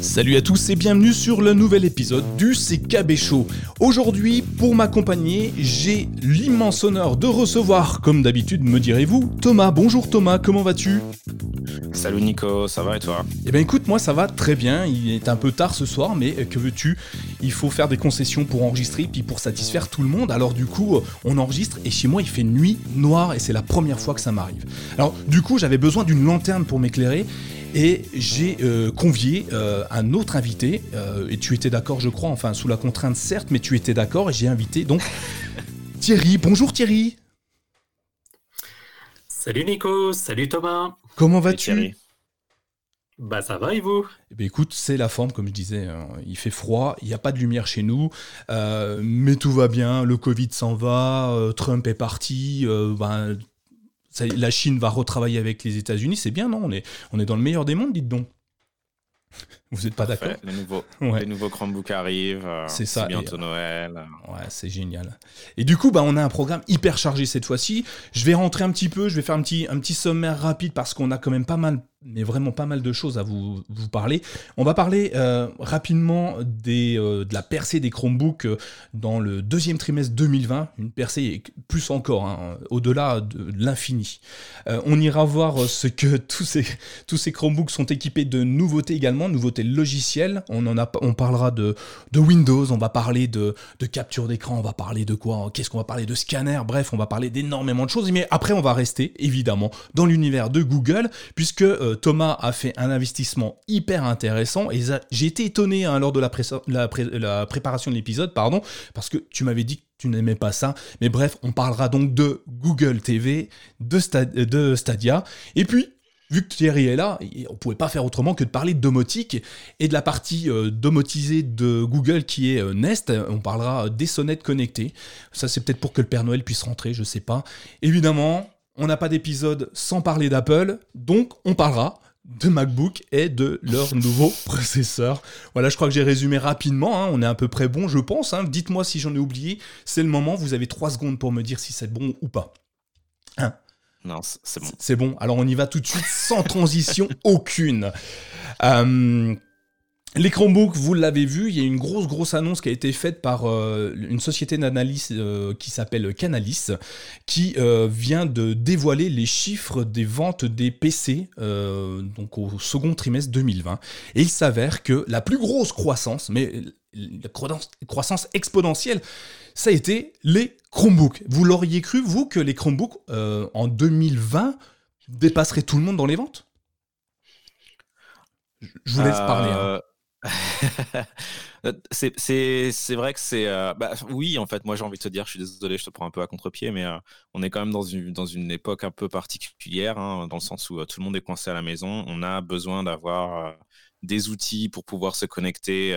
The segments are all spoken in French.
Salut à tous et bienvenue sur le nouvel épisode du CKB Show. Aujourd'hui, pour m'accompagner, j'ai l'immense honneur de recevoir, comme d'habitude me direz-vous, Thomas. Bonjour Thomas, comment vas-tu? Salut Nico, ça va et toi? Eh ben écoute, moi ça va très bien, il est un peu tard ce soir, mais que veux-tu? Il faut faire des concessions pour enregistrer, puis pour satisfaire tout le monde, alors du coup on enregistre et chez moi il fait nuit noire et c'est la première fois que ça m'arrive. Alors du coup j'avais besoin d'une lanterne pour m'éclairer et j'ai euh, convié euh, un autre invité, euh, et tu étais d'accord, je crois, enfin sous la contrainte certes, mais tu étais d'accord, et j'ai invité donc Thierry. Bonjour Thierry. Salut Nico, salut Thomas. Comment vas-tu? Bah ça va et vous? Eh ben, écoute, c'est la forme, comme je disais. Hein. Il fait froid, il n'y a pas de lumière chez nous, mais tout va bien. Le Covid s'en va, Trump est parti. Ben, la Chine va retravailler avec les États-Unis, c'est bien, non on est, on est dans le meilleur des mondes, dites donc. Vous n'êtes pas d'accord les nouveaux, les nouveaux Chromebooks arrivent. Euh, c'est ça. bientôt Noël. Ouais, c'est génial. Et du coup, bah, on a un programme hyper chargé cette fois-ci. Je vais rentrer un petit peu, je vais faire un petit, un petit sommaire rapide parce qu'on a quand même pas mal mais vraiment pas mal de choses à vous, vous parler. On va parler euh, rapidement des, euh, de la percée des Chromebooks euh, dans le deuxième trimestre 2020, une percée plus encore, hein, au-delà de l'infini. on ira voir ce que tous ces, tous ces Chromebooks sont équipés de nouveautés également, nouveautés logicielles. On, en a, on parlera de, de Windows, on va parler de, de capture d'écran, on va parler de quoi Qu'est-ce qu'on va parler de scanner Bref, on va parler d'énormément de choses. Mais après, on va rester évidemment dans l'univers de Google, puisque Thomas a fait un investissement hyper intéressant et j'ai été étonné hein, lors de la, préparation de l'épisode, pardon, parce que tu m'avais dit que tu n'aimais pas ça. Mais bref, on parlera donc de Google TV, de, Stadia, et puis vu que Thierry est là, on pouvait pas faire autrement que de parler de domotique et de la partie euh, domotisée de Google qui est euh, Nest. On parlera des sonnettes connectées. Ça, c'est peut-être pour que le Père Noël puisse rentrer, je sais pas. Évidemment, on n'a pas d'épisode sans parler d'Apple, donc on parlera de MacBook et de leur nouveau processeur. Voilà, je crois que j'ai résumé rapidement, hein. on est à peu près bon, je pense. Hein. Dites-moi si j'en ai oublié, c'est le moment, vous avez trois secondes pour me dire si c'est bon ou pas. Hein non, c'est bon. C'est bon, alors on y va tout de suite sans transition aucune. Euh, les Chromebooks, vous l'avez vu, il y a une grosse grosse annonce qui a été faite par euh, une société d'analyse euh, qui s'appelle Canalis, qui euh, vient de dévoiler les chiffres des ventes des PC donc au second trimestre 2020. Et il s'avère que la plus grosse croissance, mais la croissance exponentielle, ça a été les Chromebooks. Vous l'auriez cru, vous, que les Chromebooks en 2020 dépasseraient tout le monde dans les ventes? Je vous laisse parler. Hein. Euh, c'est vrai que c'est. Euh, bah, oui, en fait, moi j'ai envie de te dire, je suis désolé, je te prends un peu à contre-pied, mais euh, on est quand même dans une, dans une époque un peu particulière, hein, dans le sens où tout le monde est coincé à la maison. On a besoin d'avoir des outils pour pouvoir se connecter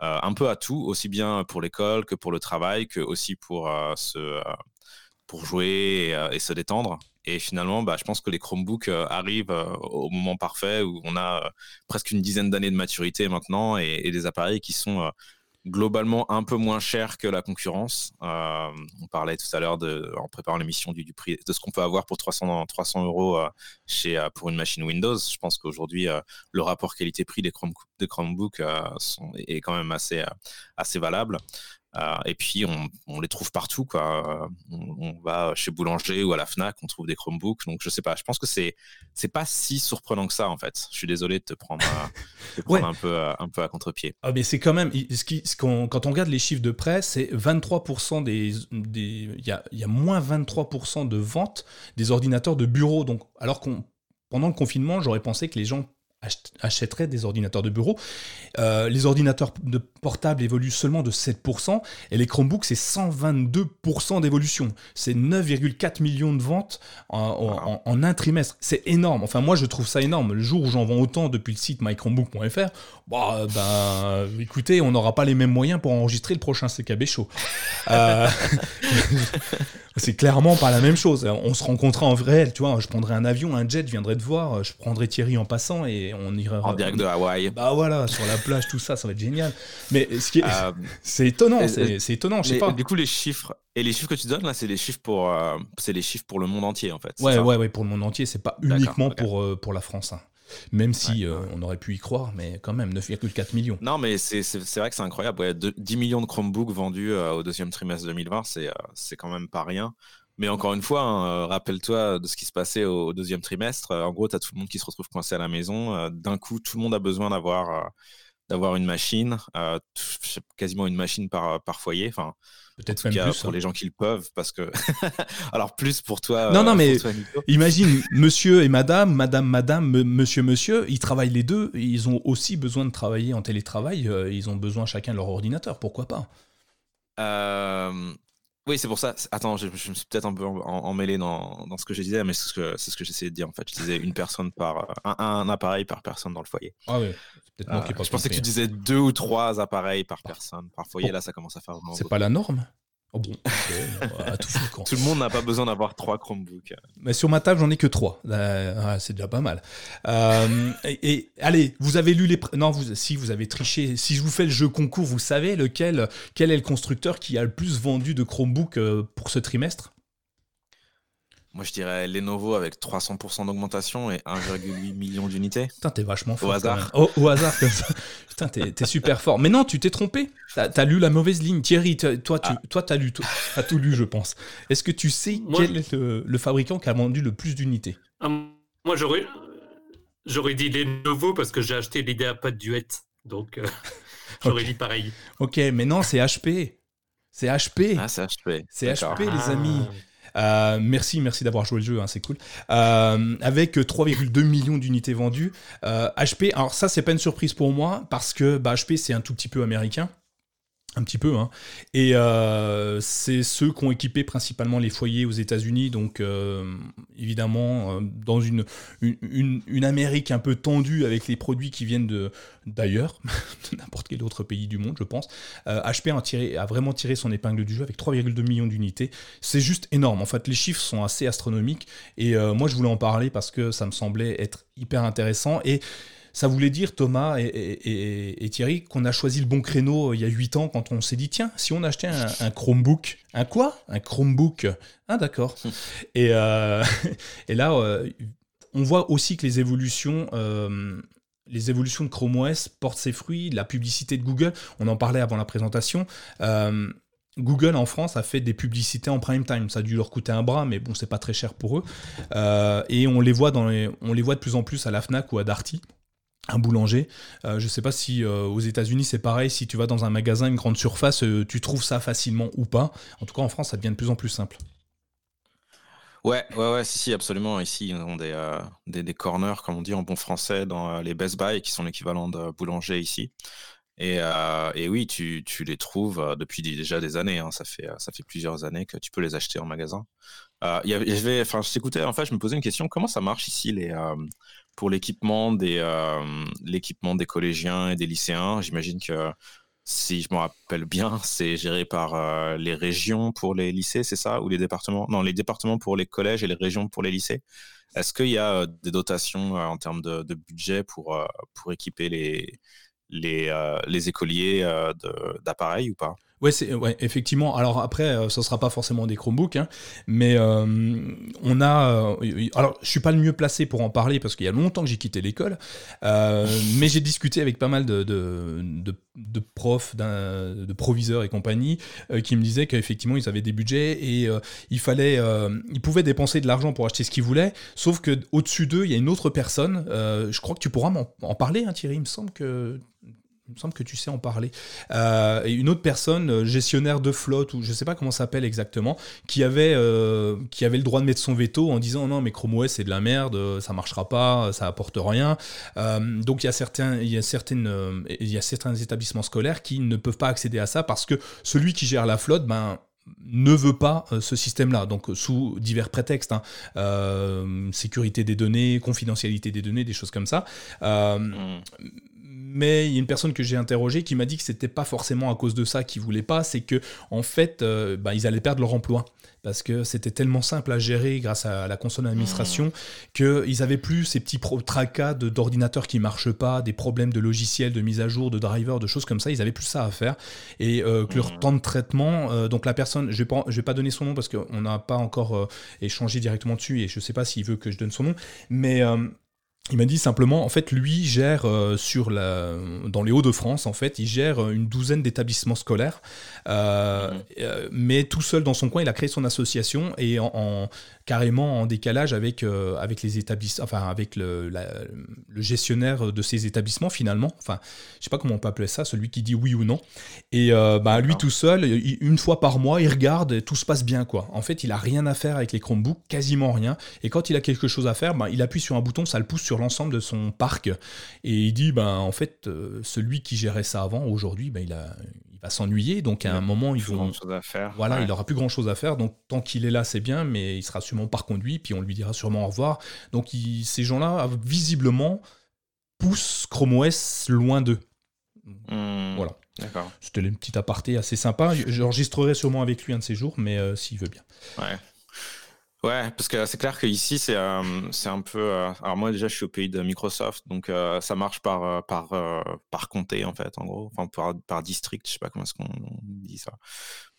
un peu à tout, aussi bien pour l'école que pour le travail, que aussi pour, se, pour jouer et se détendre. Et finalement, bah, je pense que les Chromebooks euh, arrivent euh, au moment parfait où on a euh, presque une dizaine d'années de maturité maintenant et, des appareils qui sont globalement un peu moins chers que la concurrence. on parlait tout à l'heure en préparant l'émission du, prix de ce qu'on peut avoir pour 300, 300 euros chez, pour une machine Windows. Je pense qu'aujourd'hui, le rapport qualité-prix des, Chromebooks est quand même assez valable. Euh, et puis, on, les trouve partout. Quoi. On, va chez Boulanger ou à la Fnac, on trouve des Chromebooks. Donc, je sais pas. Je pense que c'est c'est pas si surprenant que ça, en fait. Je suis désolé de te prendre, un, peu, euh, un peu à contre-pied. Ah, mais c'est quand même. Ce qui, ce quand on regarde les chiffres de près, c'est 23% des. Il y a, y a moins 23% de ventes des ordinateurs de bureau. Donc, alors qu'on pendant le confinement, j'aurais pensé que les gens achèteraient des ordinateurs de bureau. Euh, les ordinateurs de portables évoluent seulement de 7%, et les Chromebooks, c'est 122% d'évolution. C'est 9,4 millions de ventes en, un trimestre. C'est énorme. Enfin, moi, je trouve ça énorme. Le jour où j'en vends autant depuis le site mychromebook.fr, bah, ben, écoutez, on n'aura pas les mêmes moyens pour enregistrer le prochain CKB Show. Euh, c'est clairement pas la même chose. On se rencontrait en vrai, tu vois, je prendrais un avion, un jet, je viendrais te voir, je prendrais Thierry en passant et on irait... En direct de Hawaï. Bah voilà, sur la plage, tout ça, ça va être génial. Mais ce qui est, euh, c'est étonnant, c'est étonnant, je sais pas. Du coup, les chiffres et les chiffres que tu donnes là, c'est les chiffres pour, euh, c'est les chiffres pour le monde entier en fait. Ouais, ouais, ouais, pour le monde entier, c'est pas uniquement pour euh, pour la France. Hein. Même si on aurait pu y croire, mais quand même, 9,4 millions. Non, mais c'est vrai que c'est incroyable. 10 millions de Chromebooks vendus au deuxième trimestre 2020, c'est quand même pas rien. Mais encore une fois, hein, rappelle-toi de ce qui se passait au, deuxième trimestre. En gros, tu as tout le monde qui se retrouve coincé à la maison. D'un coup, tout le monde a besoin d'avoir d'avoir une machine, quasiment une machine par, par foyer. Enfin, Peut-être même plus. Pour hein. les gens qui le peuvent, parce que. Alors, plus pour toi. Non, non, mais imagine, monsieur et madame, madame, madame, monsieur, monsieur, ils travaillent les deux. Ils ont aussi besoin de travailler en télétravail. Ils ont besoin chacun de leur ordinateur. Pourquoi pas? Euh, oui, c'est pour ça. Attends, je, me suis peut-être un peu emmêlé dans, dans, ce que je disais, mais c'est ce que, ce que j'essayais de dire en fait. Je disais une personne par. Un, appareil par personne dans le foyer. Ah oui. Qui Je pensais que tu disais deux ou trois appareils par personne, par foyer. Là, ça commence à faire vraiment. C'est pas la norme Oh bon, tout, le monde n'a pas besoin d'avoir trois Chromebooks. Mais sur ma table, j'en ai que trois. Ah, c'est déjà pas mal. Euh, et, allez, vous avez lu les. Non, vous, si vous avez triché, si je vous fais le jeu concours, vous savez lequel, quel est le constructeur qui a le plus vendu de Chromebooks euh, pour ce trimestre? Moi, je dirais Lenovo avec 300% d'augmentation et 1,8 million d'unités. Putain, t'es vachement fort. Au hasard. au hasard, comme ça. Putain, t'es super fort. Mais non, tu t'es trompé. T'as as lu la mauvaise ligne. Thierry, toi, tu ah. toi, as lu, as tout lu, je pense. Est-ce que tu sais quel est le, fabricant qui a vendu le plus d'unités? Ah, Moi, j'aurais j'aurais dit Lenovo parce que j'ai acheté l'IdeaPad Duet. Donc, euh, j'aurais dit pareil. Ok, mais non, c'est HP. C'est HP. Ah, c'est HP. C'est HP, les amis. Euh, merci, merci d'avoir joué le jeu, hein, c'est cool. Euh, avec 3,2 millions d'unités vendues. HP, euh, alors ça, c'est pas une surprise pour moi parce que bah, HP, c'est un tout petit peu américain. Un petit peu, hein. Et euh, c'est ceux qui ont équipé principalement les foyers aux États-Unis, donc euh, évidemment euh, dans une, une, Amérique un peu tendue avec les produits qui viennent de d'ailleurs, de n'importe quel autre pays du monde, je pense. HP a, a vraiment tiré son épingle du jeu avec 3,2 millions d'unités. C'est juste énorme. En fait, les chiffres sont assez astronomiques. Et moi, je voulais en parler parce que ça me semblait être hyper intéressant. Ça voulait dire, Thomas et, Thierry, qu'on a choisi le bon créneau euh, il y a 8 ans quand on s'est dit, tiens, si on achetait un, Chromebook, un quoi? Un Chromebook. Ah d'accord. et, euh, et là, euh, on voit aussi que les évolutions... les évolutions de Chrome OS portent ses fruits, la publicité de Google, on en parlait avant la présentation. Google en France a fait des publicités en prime time. Ça a dû leur coûter un bras, mais bon, c'est pas très cher pour eux. et on les voit dans on les voit de plus en plus à la Fnac ou à Darty un boulanger. Euh, je ne sais pas si euh, aux États-Unis c'est pareil, si tu vas dans un magasin, une grande surface, euh, tu trouves ça facilement ou pas. En tout cas, en France, ça devient de plus en plus simple. Ouais, ouais, ouais, si, absolument. Ici, ils ont des, corners, comme on dit en bon français, dans les Best Buy, qui sont l'équivalent de boulanger ici. Et, oui, tu, les trouves depuis déjà des années. Hein. Ça, fait, plusieurs années que tu peux les acheter en magasin. y avait, je t'écoutais, en je me posais une question. Comment ça marche ici les, pour l'équipement des, euh, l'équipement des collégiens et des lycéens. J'imagine que si je me rappelle bien, c'est géré par euh, les régions pour les lycées, c'est ça? Ou les départements? Non, les départements pour les collèges et les régions pour les lycées. Est-ce qu'il y a euh, des dotations en termes de, budget pour, pour équiper les, les, les écoliers d'appareils ou pas? Ouais, c'est ouais, effectivement. Alors après, euh, ce sera pas forcément des Chromebooks, hein, mais euh, on a. Euh, alors, je suis pas le mieux placé pour en parler parce qu'il y a longtemps que j'ai quitté l'école, mais j'ai discuté avec pas mal de, de, de, profs, de proviseurs et compagnie qui me disaient qu'effectivement ils avaient des budgets et il fallait, ils pouvaient dépenser de l'argent pour acheter ce qu'ils voulaient, sauf que au-dessus d'eux, il y a une autre personne. je crois que tu pourras en parler, hein, Thierry. Il me semble que il me semble que tu sais en parler. Euh, et une autre personne, euh, gestionnaire de flotte, ou je ne sais pas comment ça s'appelle exactement, qui avait, euh, qui avait le droit de mettre son veto en disant non, mais Chrome OS c'est de la merde, ça marchera pas, ça apporte rien. donc il y, a certains, il, y a certaines, il y a certains établissements scolaires qui ne peuvent pas accéder à ça parce que celui qui gère la flotte, ben, ne veut pas ce système-là, donc sous divers prétextes, hein. sécurité des données, confidentialité des données, des choses comme ça. Mmh mais il y a une personne que j'ai interrogée qui m'a dit que c'était pas forcément à cause de ça qu'ils voulaient pas, c'est que en fait, euh, bah, ils allaient perdre leur emploi parce que c'était tellement simple à gérer grâce à la console d'administration mmh. qu'ils avaient plus ces petits tracas d'ordinateurs qui marchent pas, des problèmes de logiciels, de mise à jour, de drivers, de choses comme ça. Ils avaient plus ça à faire et euh, que leur mmh. temps de traitement, euh, donc la personne, je vais pas, vais pas donner son nom parce qu'on n'a pas encore échangé directement dessus et je sais pas s'il veut que je donne son nom, mais il m'a dit simplement, en fait, lui gère euh, sur la, dans les Hauts-de-France, en fait, il gère une douzaine d'établissements scolaires, euh, mhm. euh, mais tout seul dans son coin, il a créé son association et en, carrément en décalage avec, avec les établissements, enfin avec le, le, gestionnaire de ces établissements finalement. Enfin, je sais pas comment on peut appeler ça, celui qui dit oui ou non. Et bah, lui tout seul, une fois par mois, il regarde et tout se passe bien quoi. En fait, il a rien à faire avec les Chromebooks, quasiment rien. Et quand il a quelque chose à faire, bah, il appuie sur un bouton, ça le pousse sur l'ensemble de son parc. Et il dit, ben, en fait, euh, celui qui gérait ça avant, aujourd'hui, ben, il, a, il va s'ennuyer. Donc à un moment, ils vont. À faire, voilà, il aura plus grand chose à faire. Donc tant qu'il est là, c'est bien, mais il sera sûrement par conduit, puis on lui dira sûrement au revoir. Donc ces gens-là, visiblement, poussent Chrome OS loin d'eux. Hmm. Voilà. D'accord. C'était une petite aparté assez sympa. J'enregistrerai sûrement avec lui un de ces jours, mais euh, s'il veut bien. Ouais. Ouais, parce que c'est clair qu'ici, c'est euh, un peu. Euh, alors, moi, déjà, je suis au pays de Microsoft, donc euh, ça marche par, par, par comté, en fait, en gros. Enfin, par, par district, je sais pas comment est-ce qu'on dit ça.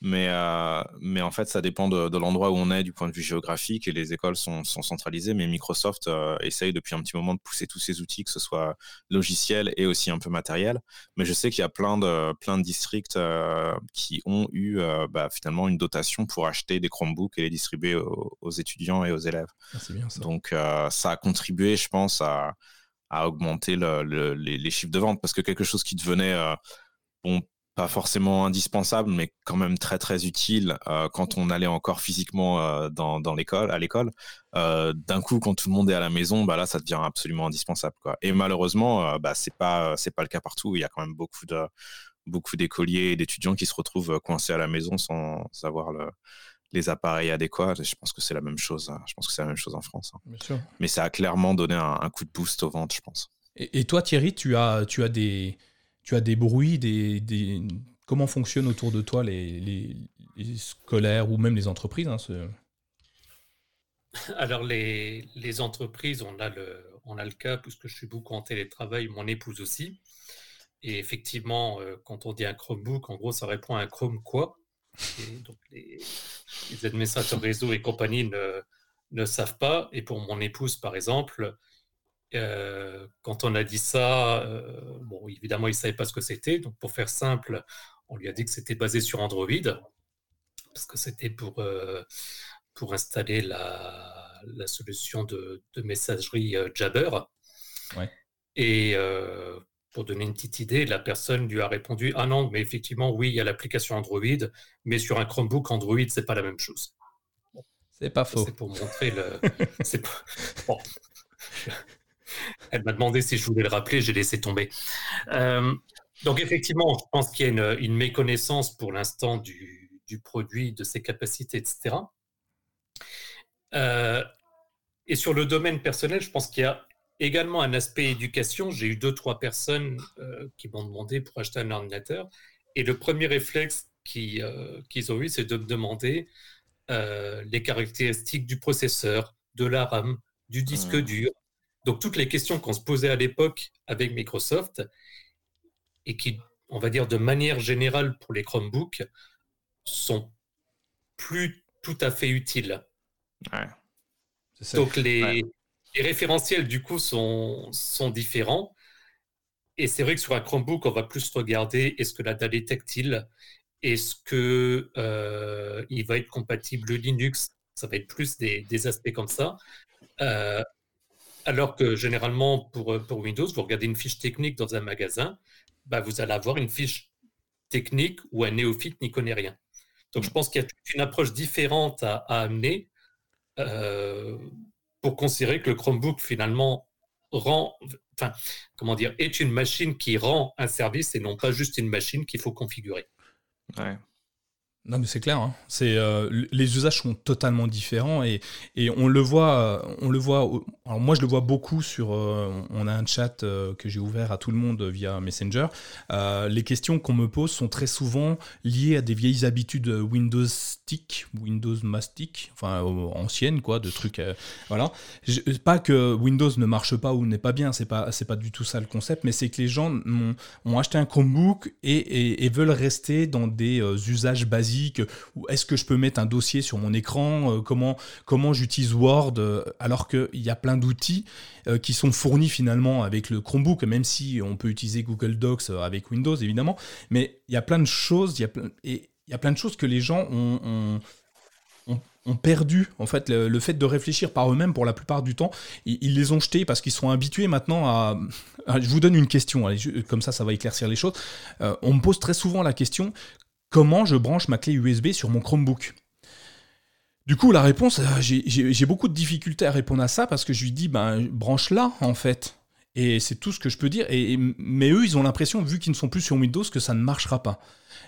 Mais, euh, mais en fait, ça dépend de, l'endroit où on est du point de vue géographique et les écoles sont, sont centralisées. Mais Microsoft euh, essaye depuis un petit moment de pousser tous ces outils, que ce soit logiciel et aussi un peu matériel. Mais je sais qu'il y a plein de, plein de districts euh, qui ont eu euh, bah, finalement une dotation pour acheter des Chromebooks et les distribuer aux, étudiants et aux élèves. Ah, bien, ça. Donc, euh, ça a contribué, je pense, à, à augmenter le, le, les, les, chiffres de vente parce que quelque chose qui devenait bon, pas forcément indispensable, mais quand même très très utile euh, quand on allait encore physiquement euh, dans, dans l'école, à l'école. Euh, D'un coup, quand tout le monde est à la maison, bah là, ça devient absolument indispensable. Quoi. Et malheureusement, euh, bah, c'est pas c'est pas le cas partout. Il y a quand même beaucoup de beaucoup d'écoliers et d'étudiants qui se retrouvent coincés à la maison sans avoir le, les appareils adéquats. Je pense que c'est la même chose. Hein. Je pense que c'est la même chose en France. Hein. Mais ça a clairement donné un, un, coup de boost aux ventes, je pense. Et, et toi, Thierry, tu as tu as des tu as des bruits, des, comment fonctionnent autour de toi les, scolaires ou même les entreprises hein, Alors les, entreprises, on a, le, on a le cas, puisque je suis beaucoup en télétravail, mon épouse aussi. Et effectivement, euh, quand on dit un Chromebook, en gros, ça répond à un Chrome quoi? Donc les, administrateurs réseau et compagnie ne, ne savent pas. Et pour mon épouse, par exemple, euh, quand on a dit ça, euh, bon, évidemment, il ne savait pas ce que c'était. Donc, pour faire simple, on lui a dit que c'était basé sur Android, parce que c'était pour, euh, pour installer la, la solution de, de messagerie Jabber. Ouais. Et pour donner une petite idée, la personne lui a répondu Ah non, mais effectivement, oui, il y a l'application Android, mais sur un Chromebook, Android, c'est pas la même chose. C'est pas faux. C'est pour montrer le. bon. Elle m'a demandé si je voulais le rappeler, j'ai laissé tomber. Euh, donc effectivement, je pense qu'il y a une, méconnaissance pour l'instant du, produit, de ses capacités, etc. Euh, et sur le domaine personnel, je pense qu'il y a également un aspect éducation. J'ai eu deux, trois personnes euh, qui m'ont demandé pour acheter un ordinateur. Et le premier réflexe qu'ils ont eu, c'est de me demander les caractéristiques du processeur, de la RAM, du disque mmh. dur, donc toutes les questions qu'on se posait à l'époque avec Microsoft et qui, on va dire de manière générale pour les Chromebooks, sont plus tout à fait utiles. Donc les, référentiels du coup sont, sont différents. Et c'est vrai que sur un Chromebook, on va plus regarder est-ce que la dalle est tactile, est-ce que euh, il va être compatible Linux, ça va être plus des, aspects comme ça. Euh, alors que généralement, pour, pour Windows, vous regardez une fiche technique dans un magasin, bah, vous allez avoir une fiche technique où un néophyte n'y connaît rien. Donc, je pense qu'il y a une approche différente à, amener euh, pour considérer que le Chromebook, finalement, rend, enfin, comment dire, est une machine qui rend un service et non pas juste une machine qu'il faut configurer. Non mais c'est clair, hein. euh, les usages sont totalement différents et, et on le voit, euh, on le voit. Alors moi je le vois beaucoup sur, euh, on a un chat que j'ai ouvert à tout le monde via Messenger. les questions qu'on me pose sont très souvent liées à des vieilles habitudes Windows stick, Windows mastic, enfin anciennes quoi, de trucs. voilà, pas que Windows ne marche pas ou n'est pas bien, c'est pas pas du tout ça le concept, mais c'est que les gens ont, acheté un Chromebook et, et, veulent rester dans des usages basiques basiques, ou est-ce que je peux mettre un dossier sur mon écran, comment, comment j'utilise Word, alors qu'il y a plein d'outils qui sont fournis finalement avec le Chromebook, même si on peut utiliser Google Docs avec Windows évidemment, mais il y a plein de choses, il y a plein, et il y a plein de choses que les gens ont ont perdu en fait le, fait de réfléchir par eux-mêmes pour la plupart du temps. Ils, les ont jetés parce qu'ils sont habitués maintenant à, Je vous donne une question, comme ça ça va éclaircir les choses. Euh, on me pose très souvent la question comment je branche ma clé USB sur mon Chromebook du coup, la réponse, euh, j'ai beaucoup de difficultés à répondre à ça parce que je lui dis, ben, branche là en fait. Et c'est tout ce que je peux dire. Et, mais eux, ils ont l'impression, vu qu'ils ne sont plus sur Windows, que ça ne marchera pas.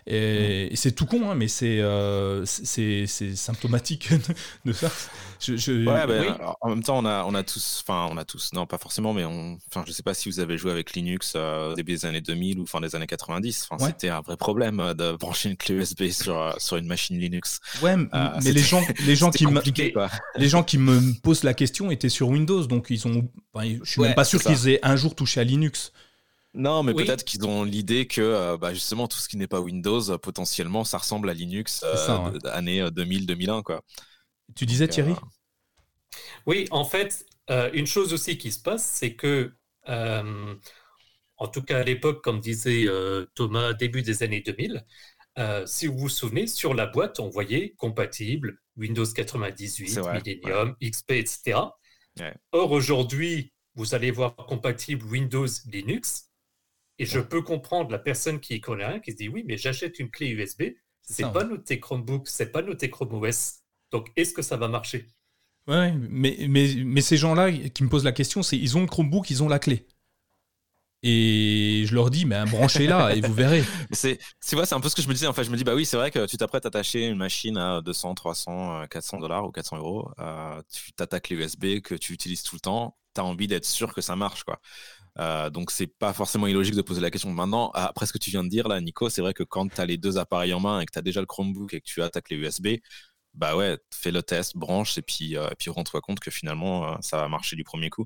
Et, c'est tout con, hein, mais c'est euh, symptomatique de ça. Je, Ouais, ben, en même temps, on a, on a tous, enfin, on a tous, non, pas forcément, mais on, enfin, je sais pas si vous avez joué avec Linux euh, au début des années 2000 ou fin des années 90. Enfin, c'était un vrai problème euh, de brancher une clé USB sur, sur une machine Linux. Ouais, mais les gens, les gens qui me, les gens qui me posent la question étaient sur Windows, donc ils ont, je suis même pas sûr qu'ils aient un jour touché à Linux. Non, mais peut-être qu'ils ont l'idée que euh, bah, justement tout ce qui n'est pas Windows, euh, potentiellement, ça ressemble à Linux euh, année 2000-2001. quoi. Tu disais Thierry? Oui, en fait, une chose aussi qui se passe, c'est que, en tout cas à l'époque, comme disait Thomas, début des années 2000, si vous vous souvenez, sur la boîte, on voyait compatible Windows 98, Millennium, XP, etc. Or, aujourd'hui, vous allez voir compatible Windows, Linux. Et je peux comprendre la personne qui y connaît rien, qui se dit oui, mais j'achète une clé USB, c'est pas noté Chromebook, c'est pas noté Chrome OS. Donc est-ce que ça va marcher? Ouais, mais, mais, mais ces gens-là qui me posent la question, c'est ils ont le Chromebook, ils ont la clé. Et je leur dis, mais branchez-la et vous verrez. C'est, c'est c'est un peu ce que je me disais. En fait, je me dis, bah oui, c'est vrai que tu t'apprêtes à t'acheter une machine à 200, 300, 400 dollars ou 400 euros. Euh, tu as ta clé USB que tu utilises tout le temps. Tu as envie d'être sûr que ça marche, quoi. Euh, donc c'est pas forcément illogique de poser la question. Maintenant, après ce que tu viens de dire là, Nico, c'est vrai que quand tu as les deux appareils en main et que tu as déjà le Chromebook et que tu attaques les USB, bah ouais, fais le test, branche et puis, euh, puis rends-toi compte que finalement euh, ça va marcher du premier coup.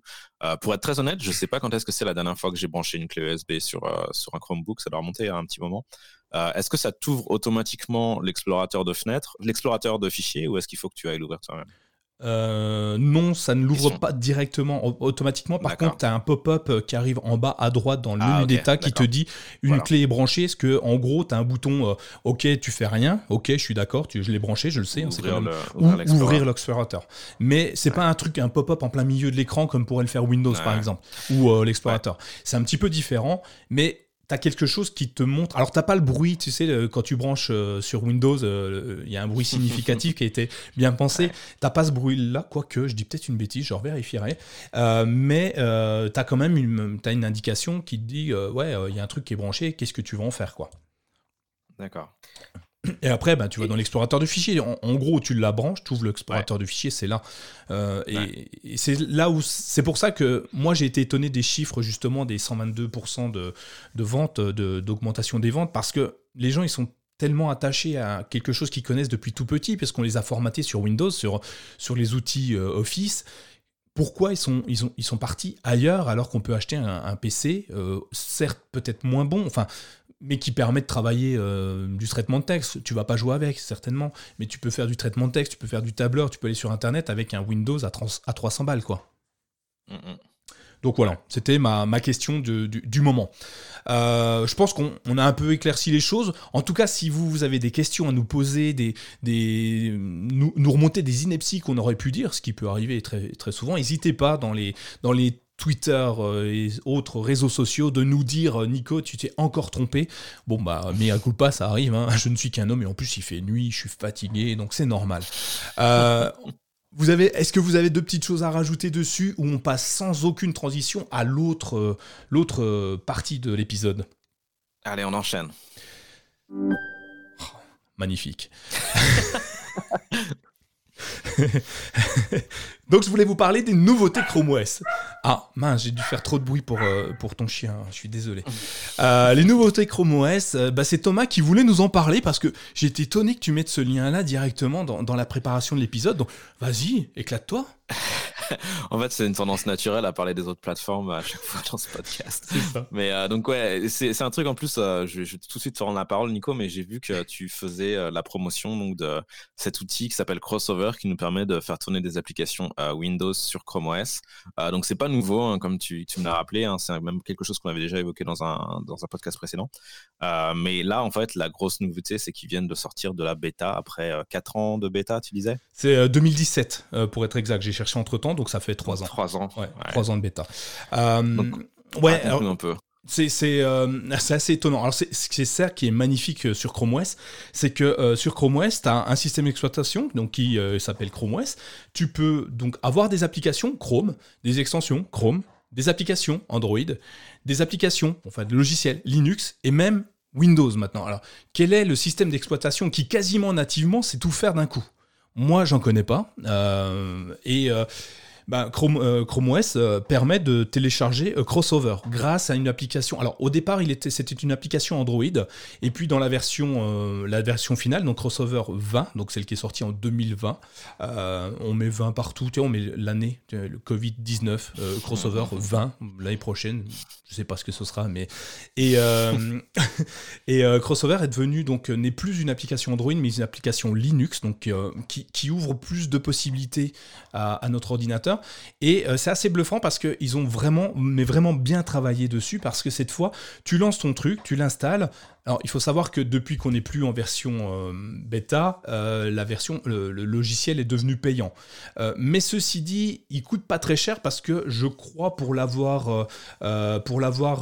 pour être très honnête, je sais pas quand est-ce que c'est la dernière fois que j'ai branché une clé USB sur, sur un Chromebook, ça doit remonter à un petit moment. est-ce que ça t'ouvre automatiquement l'explorateur de fenêtres, l'explorateur de fichiers ou est-ce qu'il faut que tu ailles l'ouvrir toi-même? Euh, non, ça ne l'ouvre pas directement, automatiquement. Par contre, tu as un pop-up euh, qui arrive en bas à droite dans le ah, menu d'état qui te dit une clé est branchée. Est-ce que, en gros, tu as un bouton euh, OK, tu fais rien? OK, je suis d'accord, je l'ai branché, je le sais. Hein, le, ouvrir l'explorateur. Mais c'est pas un truc, un pop-up en plein milieu de l'écran comme pourrait le faire Windows, par exemple, ou l'explorateur. C'est un petit peu différent, mais T'as quelque chose qui te montre. Alors, t'as pas le bruit, tu sais, quand tu branches euh, sur Windows, euh, il y a un bruit significatif qui a été bien pensé. T'as pas ce bruit-là, quoique, je dis peut-être une bêtise, je vérifierai. Euh, mais euh, t'as quand même une, as une indication qui te dit, ouais, il y a un truc qui est branché, qu'est-ce que tu vas en faire, quoi. D'accord. Et après, bah, tu vas dans l'explorateur de fichiers. En, gros, tu la branches, tu ouvres l'explorateur de fichiers, c'est là. Euh, et, c'est là où c'est pour ça que moi j'ai été étonné des chiffres justement des 122% de, de ventes, d'augmentation des ventes, parce que les gens ils sont tellement attachés à quelque chose qu'ils connaissent depuis tout petit, parce qu'on les a formatés sur Windows, sur, sur les outils euh, Office. Pourquoi ils sont, ils, ont, ils sont partis ailleurs alors qu'on peut acheter un, PC, euh, certes peut-être moins bon, enfin mais qui permet de travailler euh, du traitement de texte. Tu vas pas jouer avec, certainement, mais tu peux faire du traitement de texte, tu peux faire du tableur, tu peux aller sur Internet avec un Windows à, à 300 balles, quoi. Donc voilà, c'était ma, ma, question du, du, moment. Euh, je pense qu'on a un peu éclairci les choses. En tout cas, si vous, vous avez des questions à nous poser, des, des, nous, nous remonter des inepties qu'on aurait pu dire, ce qui peut arriver très, très souvent, n'hésitez pas dans les, dans les Twitter euh, et autres réseaux sociaux de nous dire euh, Nico tu t'es encore trompé. Bon bah mais à coup pas ça arrive hein. je ne suis qu'un homme et en plus il fait nuit je suis fatigué donc c'est normal. Euh, vous avez est-ce que vous avez deux petites choses à rajouter dessus ou on passe sans aucune transition à l'autre l'autre partie de l'épisode? Allez on enchaîne. Oh, magnifique Donc je voulais vous parler des nouveautés Chrome OS. Ah mince, j'ai dû faire trop de bruit pour, euh, pour ton chien, je suis désolé. Euh, les nouveautés Chrome OS, euh, bah, c'est Thomas qui voulait nous en parler parce que été étonné que tu mettes ce lien-là directement dans, dans, la préparation de l'épisode. Donc vas-y, éclate-toi. en fait, c'est une tendance naturelle à parler des autres plateformes à chaque fois dans ce podcast. Mais euh, donc, ouais, c'est un truc en plus, euh, je, vais tout de suite te rendre la parole, Nico, mais j'ai vu que tu faisais euh, la promotion donc, de cet outil qui s'appelle Crossover qui nous permet de faire tourner des applications Windows sur Chrome OS. donc, c'est pas nouveau, hein, comme tu, tu me l'as rappelé, hein, c'est même quelque chose qu'on avait déjà évoqué dans un, dans un podcast précédent. mais là, en fait, la grosse nouveauté, c'est qu'ils viennent de sortir de la bêta après 4 ans de bêta, tu disais? C'est 2017, pour être exact. J'ai cherché entre temps, donc ça fait 3 ans. 3 ans. Ouais, 3 ans de bêta. Euh, ouais, un peu. Euh, c'est assez étonnant. Alors c'est ça qui est magnifique euh, sur Chrome OS, c'est que sur Chrome OS, tu as un système d'exploitation qui s'appelle Chrome OS. Tu peux donc avoir des applications Chrome, des extensions Chrome, des applications Android, des applications, enfin des logiciels Linux et même Windows maintenant. Alors quel est le système d'exploitation qui quasiment nativement sait tout faire d'un coup? Moi, j'en connais pas. et bah, Chrome, euh, Chrome OS euh, permet de télécharger euh, Crossover grâce à une application. Alors au départ, il était, c'était une application Android, et puis dans la version, la version finale, donc Crossover 20, donc celle qui est sortie en 2020, on met 20 partout, on met l'année, le Covid-19, Crossover 20, l'année prochaine, je sais pas ce que ce sera, mais et et Crossover est devenu donc n'est plus une application Android, mais une application Linux, donc qui, qui, ouvre plus de possibilités à, à notre ordinateur et euh, c'est assez bluffant parce qu'ils ont vraiment, mais vraiment bien travaillé dessus parce que cette fois, tu lances ton truc, tu l'installes, alors, il faut savoir que depuis qu'on n'est plus en version euh, bêta, euh, la version, le, logiciel est devenu payant. Mais ceci dit, il coûte pas très cher parce que je crois pour l'avoir, pour l'avoir,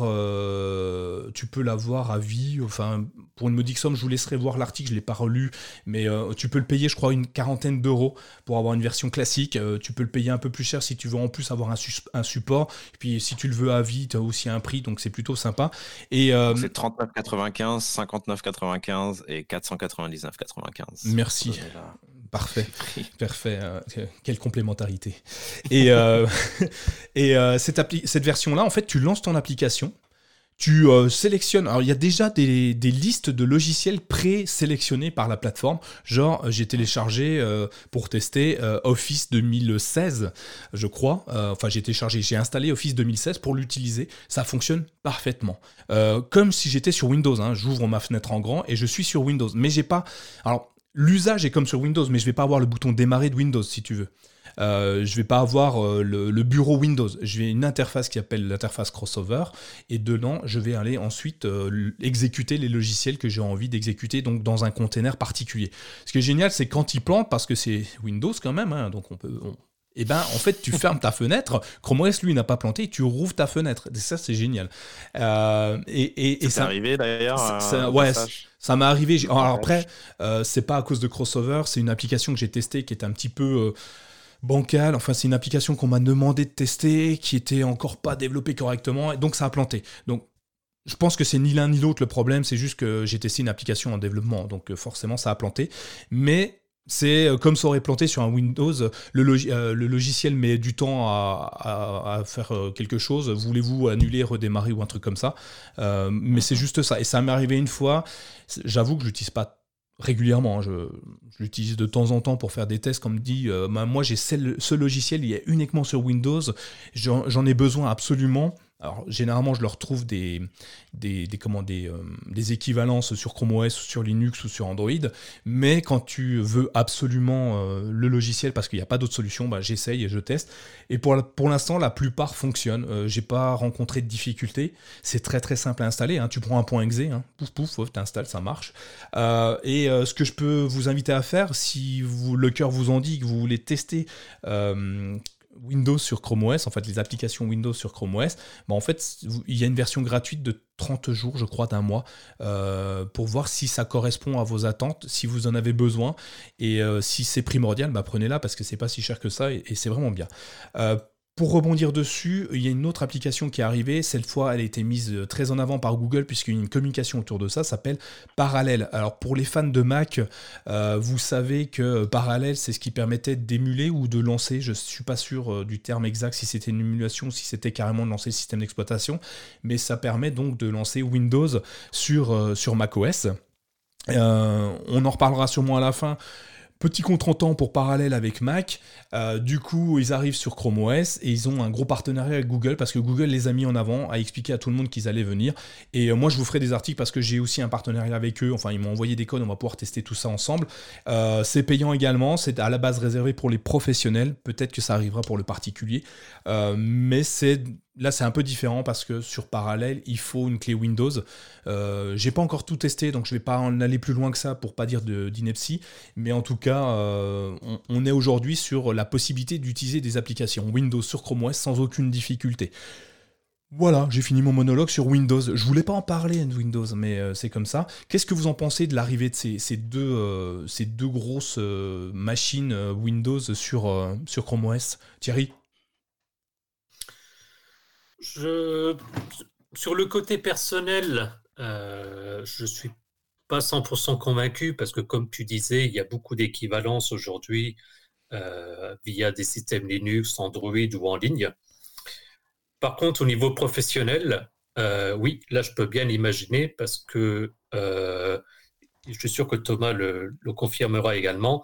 tu peux l'avoir à vie. Enfin, pour une modique somme, je vous laisserai voir l'article, je l'ai pas relu, mais tu peux le payer, je crois, une quarantaine d'euros pour avoir une version classique. tu peux le payer un peu plus cher si tu veux en plus avoir un, un support. Et puis, si tu le veux à vie, tu as aussi un prix, donc c'est plutôt sympa. Et c'est 39,95 59,95 et 499,95. Merci. Parfait, parfait. Euh, quelle complémentarité. Et, euh, et euh, cette, cette version-là, en fait, tu lances ton application tu euh, sélectionnes. Alors, il y a déjà des, listes de logiciels pré-sélectionnés par la plateforme. Genre, euh, j'ai téléchargé euh, pour tester Office 2016, je crois. enfin, j'ai téléchargé, j'ai installé Office 2016 pour l'utiliser. Ça fonctionne parfaitement. comme si j'étais sur Windows. Hein. J'ouvre ma fenêtre en grand et je suis sur Windows. Mais j'ai pas. Alors, l'usage est comme sur Windows, mais je vais pas avoir le bouton démarrer de Windows si tu veux. Euh, je vais pas avoir euh, le, bureau Windows. Je vais une interface qui s'appelle l'interface crossover et dedans, je vais aller ensuite euh, exécuter les logiciels que j'ai envie d'exécuter donc dans un container particulier. Ce qui est génial, c'est quand il plante parce que c'est Windows quand même, hein, donc on peut. et eh ben, en fait, tu fermes ta fenêtre. Chrome OS, lui, n'a pas planté. Tu rouvres ta fenêtre. Et ça, c'est génial. et, et, ça arrivé d'ailleurs. ouais, ça m'est arrivé. Alors après, c'est pas à cause de Crossover. C'est une application que j'ai testée qui est un petit peu bancal. Enfin, c'est une application qu'on m'a demandé de tester, qui était encore pas développée correctement, et donc ça a planté. Donc, je pense que c'est ni l'un ni l'autre le problème, c'est juste que j'ai testé une application en développement, donc euh, forcément ça a planté. Mais c'est euh, comme ça aurait planté sur un Windows, le, euh, logiciel met du temps à, faire quelque chose. Voulez-vous annuler, redémarrer ou un truc comme ça? Mais c'est juste ça. Et ça m'est arrivé une fois. J'avoue que je l'utilise pas régulièrement. Hein, je, l'utilise de temps en temps pour faire des tests. Comme dit, euh, moi j'ai ce logiciel, il est uniquement sur Windows. J'en ai besoin absolument. Alors, généralement, je leur trouve des, des, comment, des, euh, des, équivalences sur Chrome OS, sur Linux ou sur Android. Mais quand tu veux absolument euh, le logiciel parce qu'il n'y a pas d'autre solution, bah, j'essaye et je teste. Et pour, pour l'instant, la plupart fonctionnent. Je euh, J'ai pas rencontré de difficultés. C'est très très simple à installer. Hein. Tu prends un point exe, hein. pouf pouf, tu installes, ça marche. et ce que je peux vous inviter à faire, si le cœur vous en dit que vous voulez tester Windows sur Chrome OS, en fait les applications Windows sur Chrome OS, bah en fait il y a une version gratuite de 30 jours, je crois, d'un mois, euh, pour voir si ça correspond à vos attentes, si vous en avez besoin, et euh, si c'est primordial, bah prenez-la parce que c'est pas si cher que ça et, c'est vraiment bien. Euh, pour rebondir dessus, il y a une autre application qui est arrivée. Cette fois, elle a été mise euh, très en avant par Google puisqu'il y a une communication autour de ça, s'appelle Parallèle. Alors pour les fans de Mac, euh, vous savez que Parallèle, c'est ce qui permettait d'émuler ou de lancer, je ne suis pas sûr euh, du terme exact si c'était une émulation, si c'était carrément de lancer le système d'exploitation, mais ça permet donc de lancer Windows sur, sur macOS. on en reparlera sûrement à la fin petit contretemps pour parallèle avec Mac. Euh, du coup, ils arrivent sur Chrome OS et ils ont un gros partenariat avec Google parce que Google les a mis en avant, a expliqué à tout le monde qu'ils allaient venir. Et euh, moi, je vous ferai des articles parce que j'ai aussi un partenariat avec eux. Enfin, ils m'ont envoyé des codes, on va pouvoir tester tout ça ensemble. Euh, c'est payant également, c'est à la base réservé pour les professionnels. Peut-être que ça arrivera pour le particulier. mais c'est Là, c'est un peu différent parce que sur parallèle, il faut une clé Windows. Euh, j'ai pas encore tout testé, donc je vais pas en aller plus loin que ça pour pas dire d'ineptie. Mais en tout cas, euh, on, est aujourd'hui sur la possibilité d'utiliser des applications Windows sur Chrome OS sans aucune difficulté. Voilà, j'ai fini mon monologue sur Windows. Je voulais pas en parler de Windows, mais euh, c'est comme ça. Qu'est-ce que vous en pensez de l'arrivée de ces, deux, grosses machines Windows sur Chrome OS Thierry? Sur le côté personnel, euh, je suis pas 100% convaincu parce que, comme tu disais, il y a beaucoup d'équivalences aujourd'hui euh, via des systèmes Linux, Android ou en ligne. Par contre, au niveau professionnel, euh, oui, là, je peux bien l'imaginer parce que euh, je suis sûr que Thomas le, confirmera également.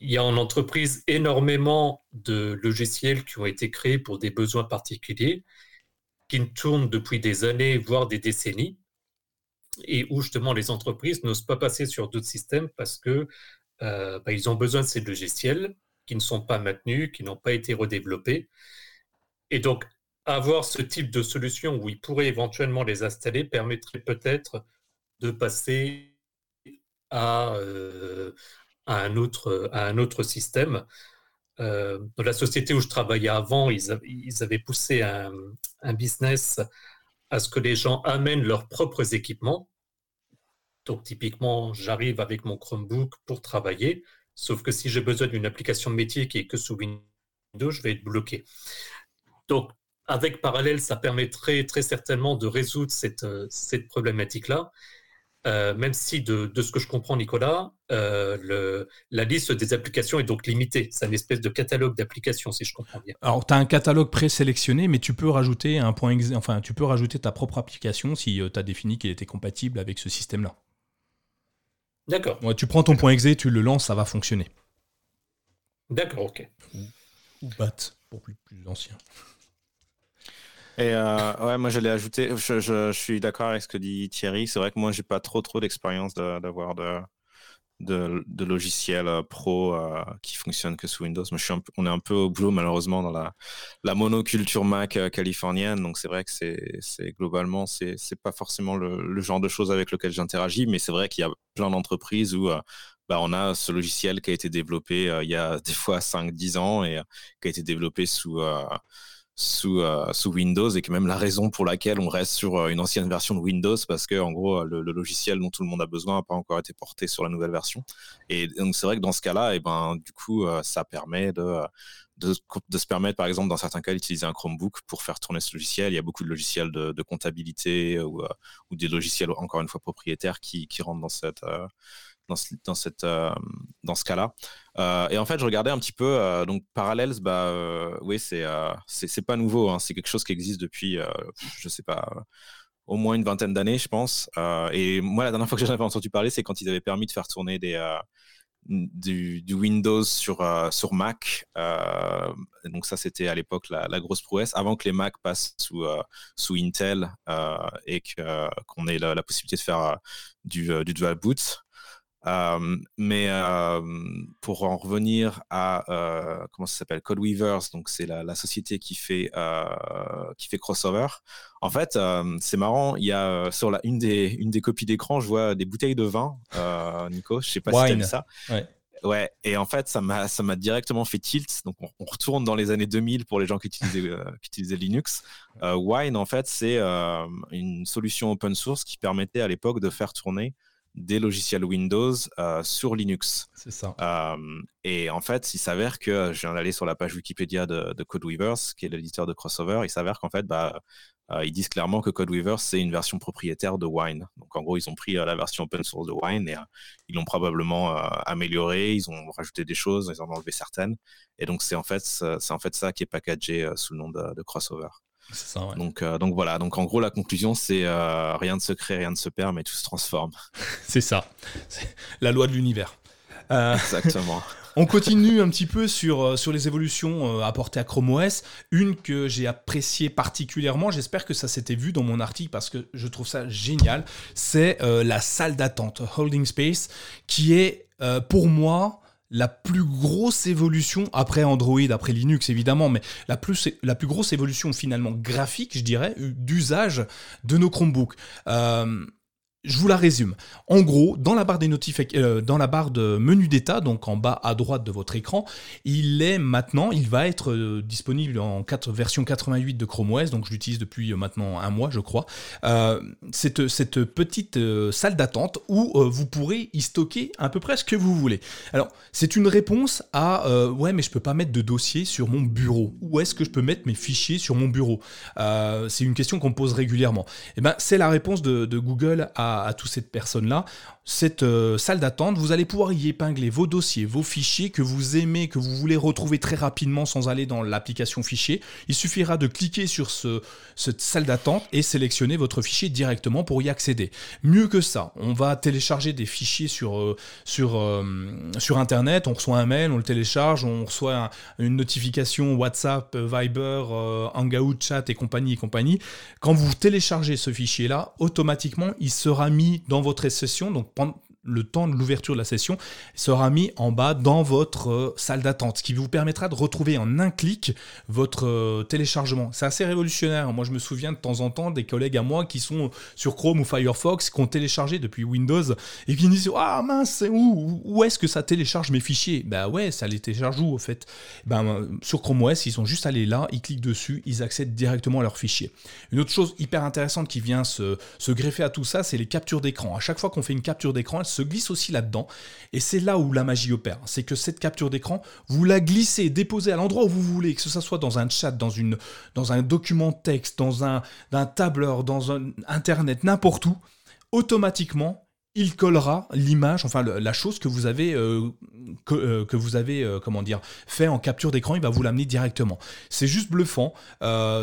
Il y a en entreprise énormément de logiciels qui ont été créés pour des besoins particuliers qui tournent depuis des années, voire des décennies, et où justement les entreprises n'osent pas passer sur d'autres systèmes parce que euh, bah, ils ont besoin de ces logiciels qui ne sont pas maintenus, qui n'ont pas été redéveloppés. Et donc, avoir ce type de solution où ils pourraient éventuellement les installer permettrait peut-être de passer à, euh, un autre système. Euh, dans la société où je travaillais avant, ils, avaient poussé un, business à ce que les gens amènent leurs propres équipements. Donc typiquement, j'arrive avec mon Chromebook pour travailler, sauf que si j'ai besoin d'une application métier qui est que sous Windows, je vais être bloqué. Donc avec Parallèle, ça permettrait très certainement de résoudre cette, cette problématique-là. Euh, même si de, ce que je comprends, Nicolas, euh, la liste des applications est donc limitée. C'est une espèce de catalogue d'applications, si je comprends bien. Alors, tu as un catalogue présélectionné, mais tu peux rajouter un point, enfin, tu peux rajouter ta propre application si euh, tu as défini qu'elle était compatible avec ce système-là. D'accord. tu prends ton point exe, tu le lances, ça va fonctionner. D'accord, ok. Ou, BAT pour plus, plus ancien. Et euh, ouais, moi j'allais ajouter, je, suis d'accord avec ce que dit Thierry. C'est vrai que moi j'ai pas trop trop d'expérience d'avoir de, de, logiciels euh, pro euh, qui fonctionnent que sous Windows. Mais je suis on est un peu au boulot malheureusement dans la, la monoculture Mac californienne. Donc c'est vrai que c'est globalement c'est pas forcément le, le, genre de choses avec lequel j'interagis, mais c'est vrai qu'il y a plein d'entreprises où bah, on a ce logiciel qui a été développé il y a des fois 5-10 ans et qui a été développé sous sous, euh, sous Windows et que même la raison pour laquelle on reste sur euh, une ancienne version de Windows parce que en gros le, logiciel dont tout le monde a besoin n'a pas encore été porté sur la nouvelle version. Et donc c'est vrai que dans ce cas-là et eh ben du coup euh, ça permet de, de, se permettre par exemple dans certains cas d'utiliser un Chromebook pour faire tourner ce logiciel. Il y a beaucoup de logiciels de, de comptabilité ou, ou des logiciels encore une fois propriétaires qui, qui rentrent dans cette dans ce, dans cette, euh, dans ce cas-là. Euh, et en fait, je regardais un petit peu, euh, donc Parallels, bah, oui, c'est c'est pas nouveau, hein. c'est quelque chose qui existe depuis, je sais pas, au moins une vingtaine d'années, je pense. et moi, la dernière fois que j'en avais entendu parler, c'est quand ils avaient permis de faire tourner des, du, Windows sur, sur Mac. donc ça, c'était à l'époque la, la, grosse prouesse, avant que les Mac passent sous, sous Intel et qu'on ait la, la, possibilité de faire du, du dual boot. Euh, mais euh, pour en revenir à euh, comment ça s'appelle? Code Weavers, donc c'est la, société qui fait qui fait crossover. En fait, c'est marrant. Il y a sur la une des une des copies d'écran, je vois des bouteilles de vin. Nico, je sais pas si tu as vu ça. Ouais. Ouais, et en fait, ça m'a, ça m'a directement fait tilt. Donc, on, retourne dans les années 2000 pour les gens qui utilisaient, qui utilisaient Linux. Wine, en fait, c'est une solution open source qui permettait à l'époque de faire tourner des logiciels Windows euh, sur Linux. C'est ça. Euh, et en fait, il s'avère que je viens d'aller sur la page Wikipédia de, de CodeWeavers, qui est l'éditeur de Crossover. Il s'avère qu'en fait, bah, euh, ils disent clairement que CodeWeavers, c'est une version propriétaire de Wine. Donc en gros, ils ont pris la version open source de Wine et ils l'ont probablement amélioré. Ils ont rajouté des choses, ils en ont enlevé certaines. Et donc c'est en fait, c'est en fait ça qui est packagé sous le nom de Crossover. Donc, euh, donc voilà, donc en gros la conclusion c'est euh, rien ne se crée, rien ne se perd, mais tout se transforme. c'est ça, c'est la loi de l'univers. Exactement. On continue un petit peu sur, euh, sur les évolutions euh, apportées à Chrome OS. Une que j'ai appréciée particulièrement, j'espère que ça s'était vu dans mon article parce que je trouve ça génial, c'est euh, la salle d'attente, Holding Space, qui est pour moi la plus grosse évolution, après Android, après Linux évidemment, mais la plus, la plus grosse évolution finalement graphique, je dirais, d'usage de nos Chromebooks. Je vous la résume. En gros, dans la barre des euh, dans la barre de menu d'état, donc en bas à droite de votre écran, il est maintenant, il va être euh, disponible en 4, version 88 de Chrome OS, donc je l'utilise depuis euh, maintenant un mois, je crois. cette, cette petite salle d'attente où vous pourrez y stocker à peu près ce que vous voulez. Alors, c'est une réponse à ouais, mais je peux pas mettre de dossier sur mon bureau. Où est-ce que je peux mettre mes fichiers sur mon bureau? C'est une question qu'on me pose régulièrement. Et eh ben, c'est la réponse de Google à à, toutes ces personnes-là, cette euh, salle d'attente, vous allez pouvoir y épingler vos dossiers, vos fichiers que vous aimez, que vous voulez retrouver très rapidement sans aller dans l'application fichier. Il suffira de cliquer sur ce, cette salle d'attente et sélectionner votre fichier directement pour y accéder. Mieux que ça, on va télécharger des fichiers sur, euh, sur, euh, sur Internet, on reçoit un mail, on le télécharge, on reçoit une notification WhatsApp, Viber, Hangout, Chat et compagnie et compagnie. Quand vous téléchargez ce fichier-là, automatiquement, il sera mis dans votre session, donc le temps de l'ouverture de la session sera mis en bas dans votre euh, salle d'attente, ce qui vous permettra de retrouver en un clic votre euh, téléchargement. C'est assez révolutionnaire. Moi, je me souviens de temps en temps des collègues à moi qui sont sur Chrome ou Firefox, qui ont téléchargé depuis Windows et qui disent Ah mince, où, où est-ce que ça télécharge mes fichiers? Bah ouais, ça les télécharge où au fait? Ben, Sur Chrome OS, ils sont juste allés là, ils cliquent dessus, ils accèdent directement à leurs fichiers. Une autre chose hyper intéressante qui vient se, greffer à tout ça, c'est les captures d'écran. À chaque fois qu'on fait une capture d'écran, glisse aussi là-dedans. Et c'est là où la magie opère. C'est que cette capture d'écran, vous la glissez, déposez à l'endroit où vous voulez, que ce soit dans un chat, dans, une, dans un document texte, dans un, un tableur, dans un internet, n'importe où, automatiquement, il collera l'image, enfin la chose que vous avez, euh, euh, euh, comment dire, fait en capture d'écran, il va vous l'amener directement. C'est juste bluffant,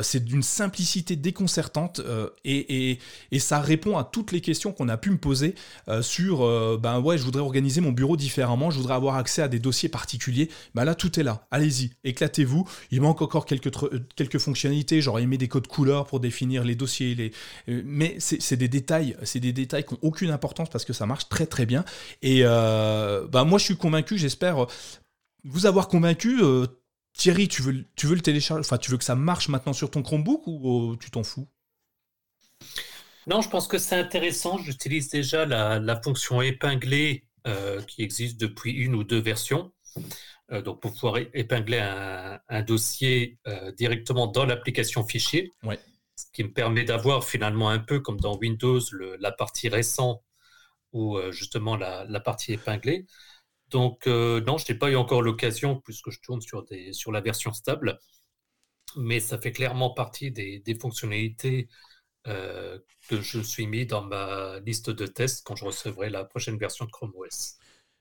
c'est d'une simplicité déconcertante et, ça répond à toutes les questions qu'on a pu me poser sur, ben ouais, je voudrais organiser mon bureau différemment, je voudrais avoir accès à des dossiers particuliers. Ben là, tout est là. Allez-y, éclatez-vous. Il manque encore quelques, quelques fonctionnalités, j'aurais aimé des codes couleurs pour définir les dossiers, mais c'est des détails, c'est des détails qui n'ont aucune importance parce que ça marche très très bien. Et euh, bah moi je suis convaincu, j'espère euh, vous avoir convaincu. Euh, Thierry, tu veux, tu veux le télécharger, enfin tu veux que ça marche maintenant sur ton Chromebook ou tu t'en fous? Non, je pense que c'est intéressant. J'utilise déjà la, fonction épingler qui existe depuis une ou deux versions. donc pour pouvoir épingler un, dossier directement dans l'application fichier. Ouais. Ce qui me permet d'avoir finalement un peu comme dans Windows la partie récente ou euh, justement la, partie épinglée. Donc euh, non, je n'ai pas eu encore l'occasion puisque je tourne sur, la version stable, mais ça fait clairement partie des, fonctionnalités euh, que je suis mis dans ma liste de tests quand je recevrai la prochaine version de Chrome OS.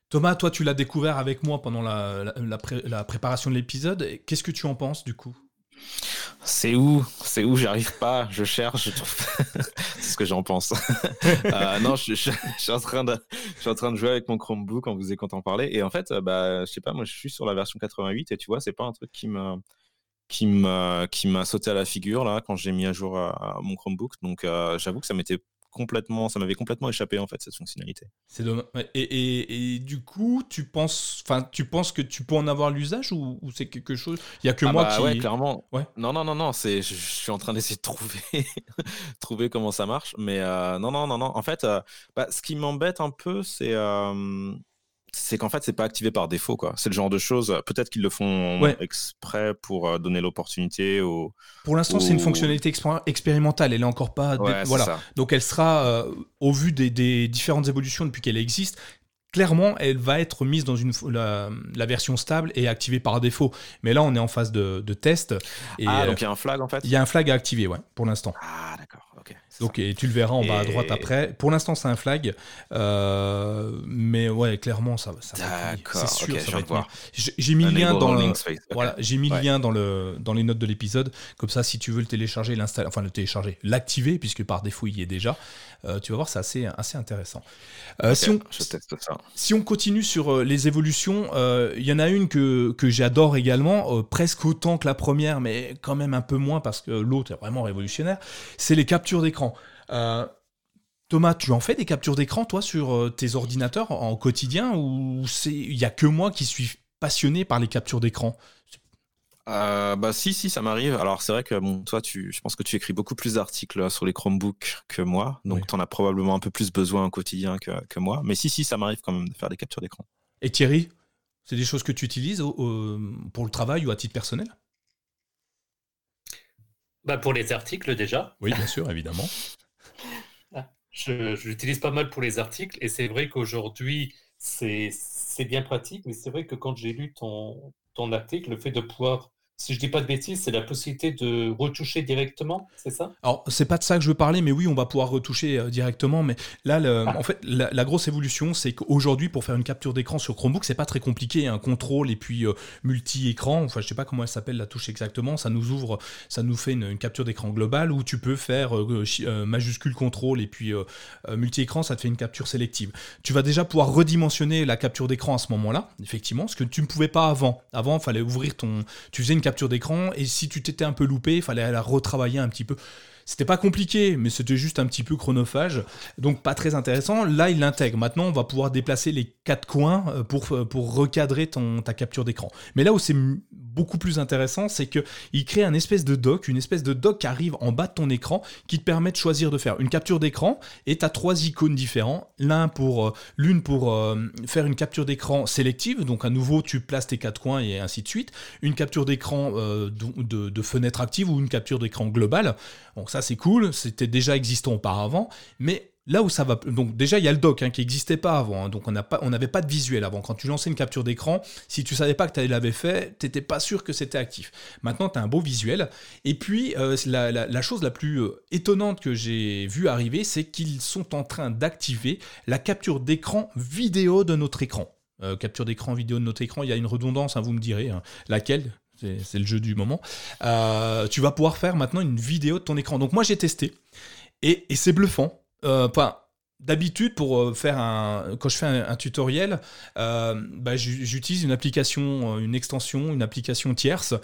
Thomas, toi tu l'as découvert avec moi pendant la préparation de l'épisode. Qu'est-ce que tu en penses du coup? C'est où? C'est où? J'arrive pas, je cherche, c'est ce que j'en pense. euh, non, je, je, suis en train de, jouer avec mon Chromebook en vous écoutant parler. Et en fait, euh, bah, je sais pas, moi, je suis sur la version 88 et tu vois, c'est pas un truc qui m'a, qui m'a sauté à la figure là quand j'ai mis à jour euh, mon Chromebook. Donc, j'avoue que ça m'était complètement, ça m'avait complètement échappé en fait cette fonctionnalité. C'est dommage. Et, et, du coup, tu penses, enfin, tu penses que tu peux en avoir l'usage ou, c'est quelque chose Il y a que ah moi bah qui. Ouais, clairement. Ouais. Non, non, non, non. C'est, je, suis en train d'essayer de trouver, trouver comment ça marche. Mais euh, non, non, non, non. En fait, euh, bah, ce qui m'embête un peu, c'est euh, c'est qu'en fait, c'est pas activé par défaut. quoi. C'est le genre de choses, peut-être qu'ils le font exprès pour euh, donner l'opportunité au. Pour l'instant, c'est une fonctionnalité expérimentale. Elle est encore pas. voilà. Donc, elle sera, euh, au vu des, différentes évolutions depuis qu'elle existe, clairement, elle va être mise dans une, la, version stable et activée par défaut. Mais là, on est en phase de, test. Et, ah, donc il y a un flag en fait? Il y a un flag à activer, ouais, pour l'instant. Ah, d'accord. Donc, et tu le verras en bas à droite après. Pour l'instant, c'est un flag. Euh, mais ouais, clairement, ça, ça D'accord. C'est sûr, ça va être J'ai mis le lien dans le, voilà, j'ai mis le lien dans le dans les notes de l'épisode. Comme ça, si tu veux le télécharger, l'installer, enfin le télécharger, l'activer, puisque par défaut il y est déjà. Euh, tu vas voir, c'est assez assez intéressant. Euh, si, on, si on continue sur les évolutions, il y en a une que que j'adore également, presque autant que la première, mais quand même un peu moins parce que l'autre est vraiment révolutionnaire. C'est les captures d'écran. Euh, Thomas, tu en fais des captures d'écran, toi, sur euh, tes ordinateurs en quotidien ou il n'y a que moi qui suis passionné par les captures d'écran? Euh, bah si si ça m'arrive. Alors c'est vrai que bon toi tu je pense que tu écris beaucoup plus d'articles sur les Chromebooks que moi, donc tu en as probablement un peu plus besoin au quotidien que, que moi. Mais si si ça m'arrive quand même de faire des captures d'écran. Et Thierry, c'est des choses que tu utilises pour le travail ou à titre personnel? Bah Pour les articles déjà. Oui, bien sûr, évidemment. Je, l'utilise pas mal pour les articles et c'est vrai qu'aujourd'hui, c'est bien pratique, mais c'est vrai que quand j'ai lu ton, ton article, le fait de pouvoir si je dis pas de bêtises, c'est la possibilité de retoucher directement, c'est ça? Alors, c'est pas de ça que je veux parler, mais oui, on va pouvoir retoucher euh, directement. Mais là, ah. en fait, la, grosse évolution, c'est qu'aujourd'hui, pour faire une capture d'écran sur Chromebook, c'est pas très compliqué. Un contrôle et puis euh, multi-écran, enfin, je sais pas comment elle s'appelle la touche exactement, ça nous ouvre, ça nous fait une, capture d'écran globale où tu peux faire euh, majuscule contrôle et puis multi-écran, ça te fait une capture sélective. Tu vas déjà pouvoir redimensionner la capture d'écran à ce moment-là, effectivement, ce que tu ne pouvais pas avant. Avant, il fallait ouvrir ton. Tu faisais une capture d'écran et si tu t'étais un peu loupé, il fallait la retravailler un petit peu. C'était pas compliqué, mais c'était juste un petit peu chronophage, donc pas très intéressant. Là, il l'intègre. Maintenant, on va pouvoir déplacer les quatre coins euh, pour, euh, pour recadrer ta capture d'écran. Mais là où c'est beaucoup plus intéressant, c'est qu'il crée un espèce de dock, une espèce de dock qui arrive en bas de ton écran, qui te permet de choisir de faire une capture d'écran, et tu as trois icônes pour, euh, l'une pour faire une capture d'écran sélective, donc à nouveau, tu places tes quatre coins et ainsi de suite. Une capture d'écran de, fenêtre active ou une capture d'écran globale. Ça c'est cool, c'était déjà existant auparavant, mais là où ça va, donc déjà il y a le dock hein, qui n'existait pas avant, hein. donc on n'avait pas de visuel avant. Quand tu lançais une capture d'écran, si tu savais pas que tu l'avais fait, tu n'étais pas sûr que c'était actif. Maintenant tu as un beau visuel. Et puis euh, la, chose la plus euh, étonnante que j'ai vu arriver, c'est qu'ils sont en train d'activer la capture d'écran vidéo de notre écran. Euh, capture d'écran vidéo de notre écran, il y a une redondance, hein, vous me direz, laquelle? C'est le jeu du moment. Euh, tu vas pouvoir faire maintenant une vidéo de ton écran. Donc moi j'ai testé et, c'est bluffant. Euh, D'habitude, pour euh, faire un, quand je fais un, tutoriel, bah, j'utilise une application, une extension, une application tierce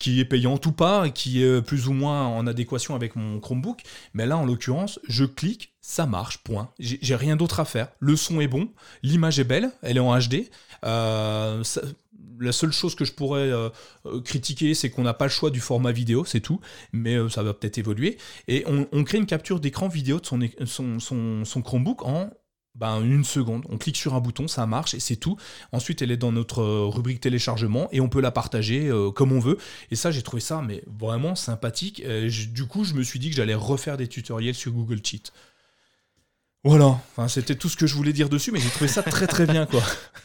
qui est payante ou pas, qui est plus ou moins en adéquation avec mon Chromebook. Mais là, en l'occurrence, je clique, ça marche, point. J'ai rien d'autre à faire. Le son est bon, l'image est belle, elle est en HD. La seule chose que je pourrais euh, euh, critiquer, c'est qu'on n'a pas le choix du format vidéo, c'est tout, mais euh, ça va peut-être évoluer. Et on, crée une capture d'écran vidéo de son, son, Chromebook en ben, une seconde. On clique sur un bouton, ça marche et c'est tout. Ensuite, elle est dans notre rubrique téléchargement et on peut la partager comme on veut. Et ça, j'ai trouvé ça mais vraiment sympathique. du coup, je me suis dit que j'allais refaire des tutoriels sur Google Cheat. Voilà, enfin, c'était tout ce que je voulais dire dessus, mais j'ai trouvé ça très très bien quoi.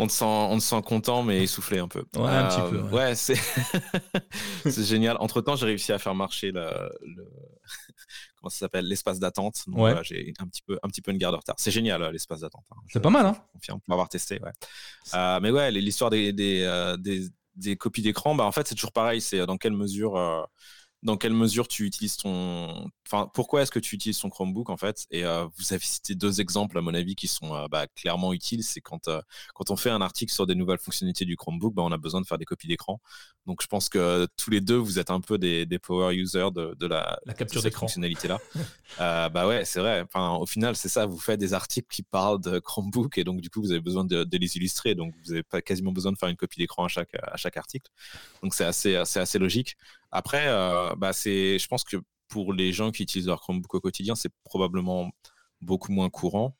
on te sent, on te sent content, mais essoufflé un peu. Ouais, un petit peu. Ouais, c'est, c'est génial. Entre temps, j'ai réussi à faire marcher le, comment ça s'appelle, l'espace d'attente. ouais. j'ai un petit peu, un petit peu une garde de retard. C'est génial l'espace d'attente. Hein. C'est pas mal, hein. Confirme, pour avoir testé. Ouais. Euh, mais ouais, l'histoire des, des, euh, des, des, copies d'écran, bah en fait, c'est toujours pareil. C'est dans quelle mesure euh, dans quelle mesure tu utilises ton. Enfin, pourquoi est-ce que tu utilises ton Chromebook en fait? Et euh, vous avez cité deux exemples à mon avis qui sont euh, bah, clairement utiles. C'est quand, euh, quand on fait un article sur des nouvelles fonctionnalités du Chromebook, bah, on a besoin de faire des copies d'écran. Donc je pense que tous les deux, vous êtes un peu des, des power users de, de la, la, capture d'écran fonctionnalité-là. bah ouais, c'est vrai. Enfin, au final, c'est ça. Vous faites des articles qui parlent de Chromebook et donc du coup, vous avez besoin de, de les illustrer. Donc vous n'avez pas quasiment besoin de faire une copie d'écran à chaque, à chaque article. Donc c'est assez, assez logique. Après, euh, bah c'est, je pense que pour les gens qui utilisent leur Chromebook au quotidien, c'est probablement beaucoup moins courant.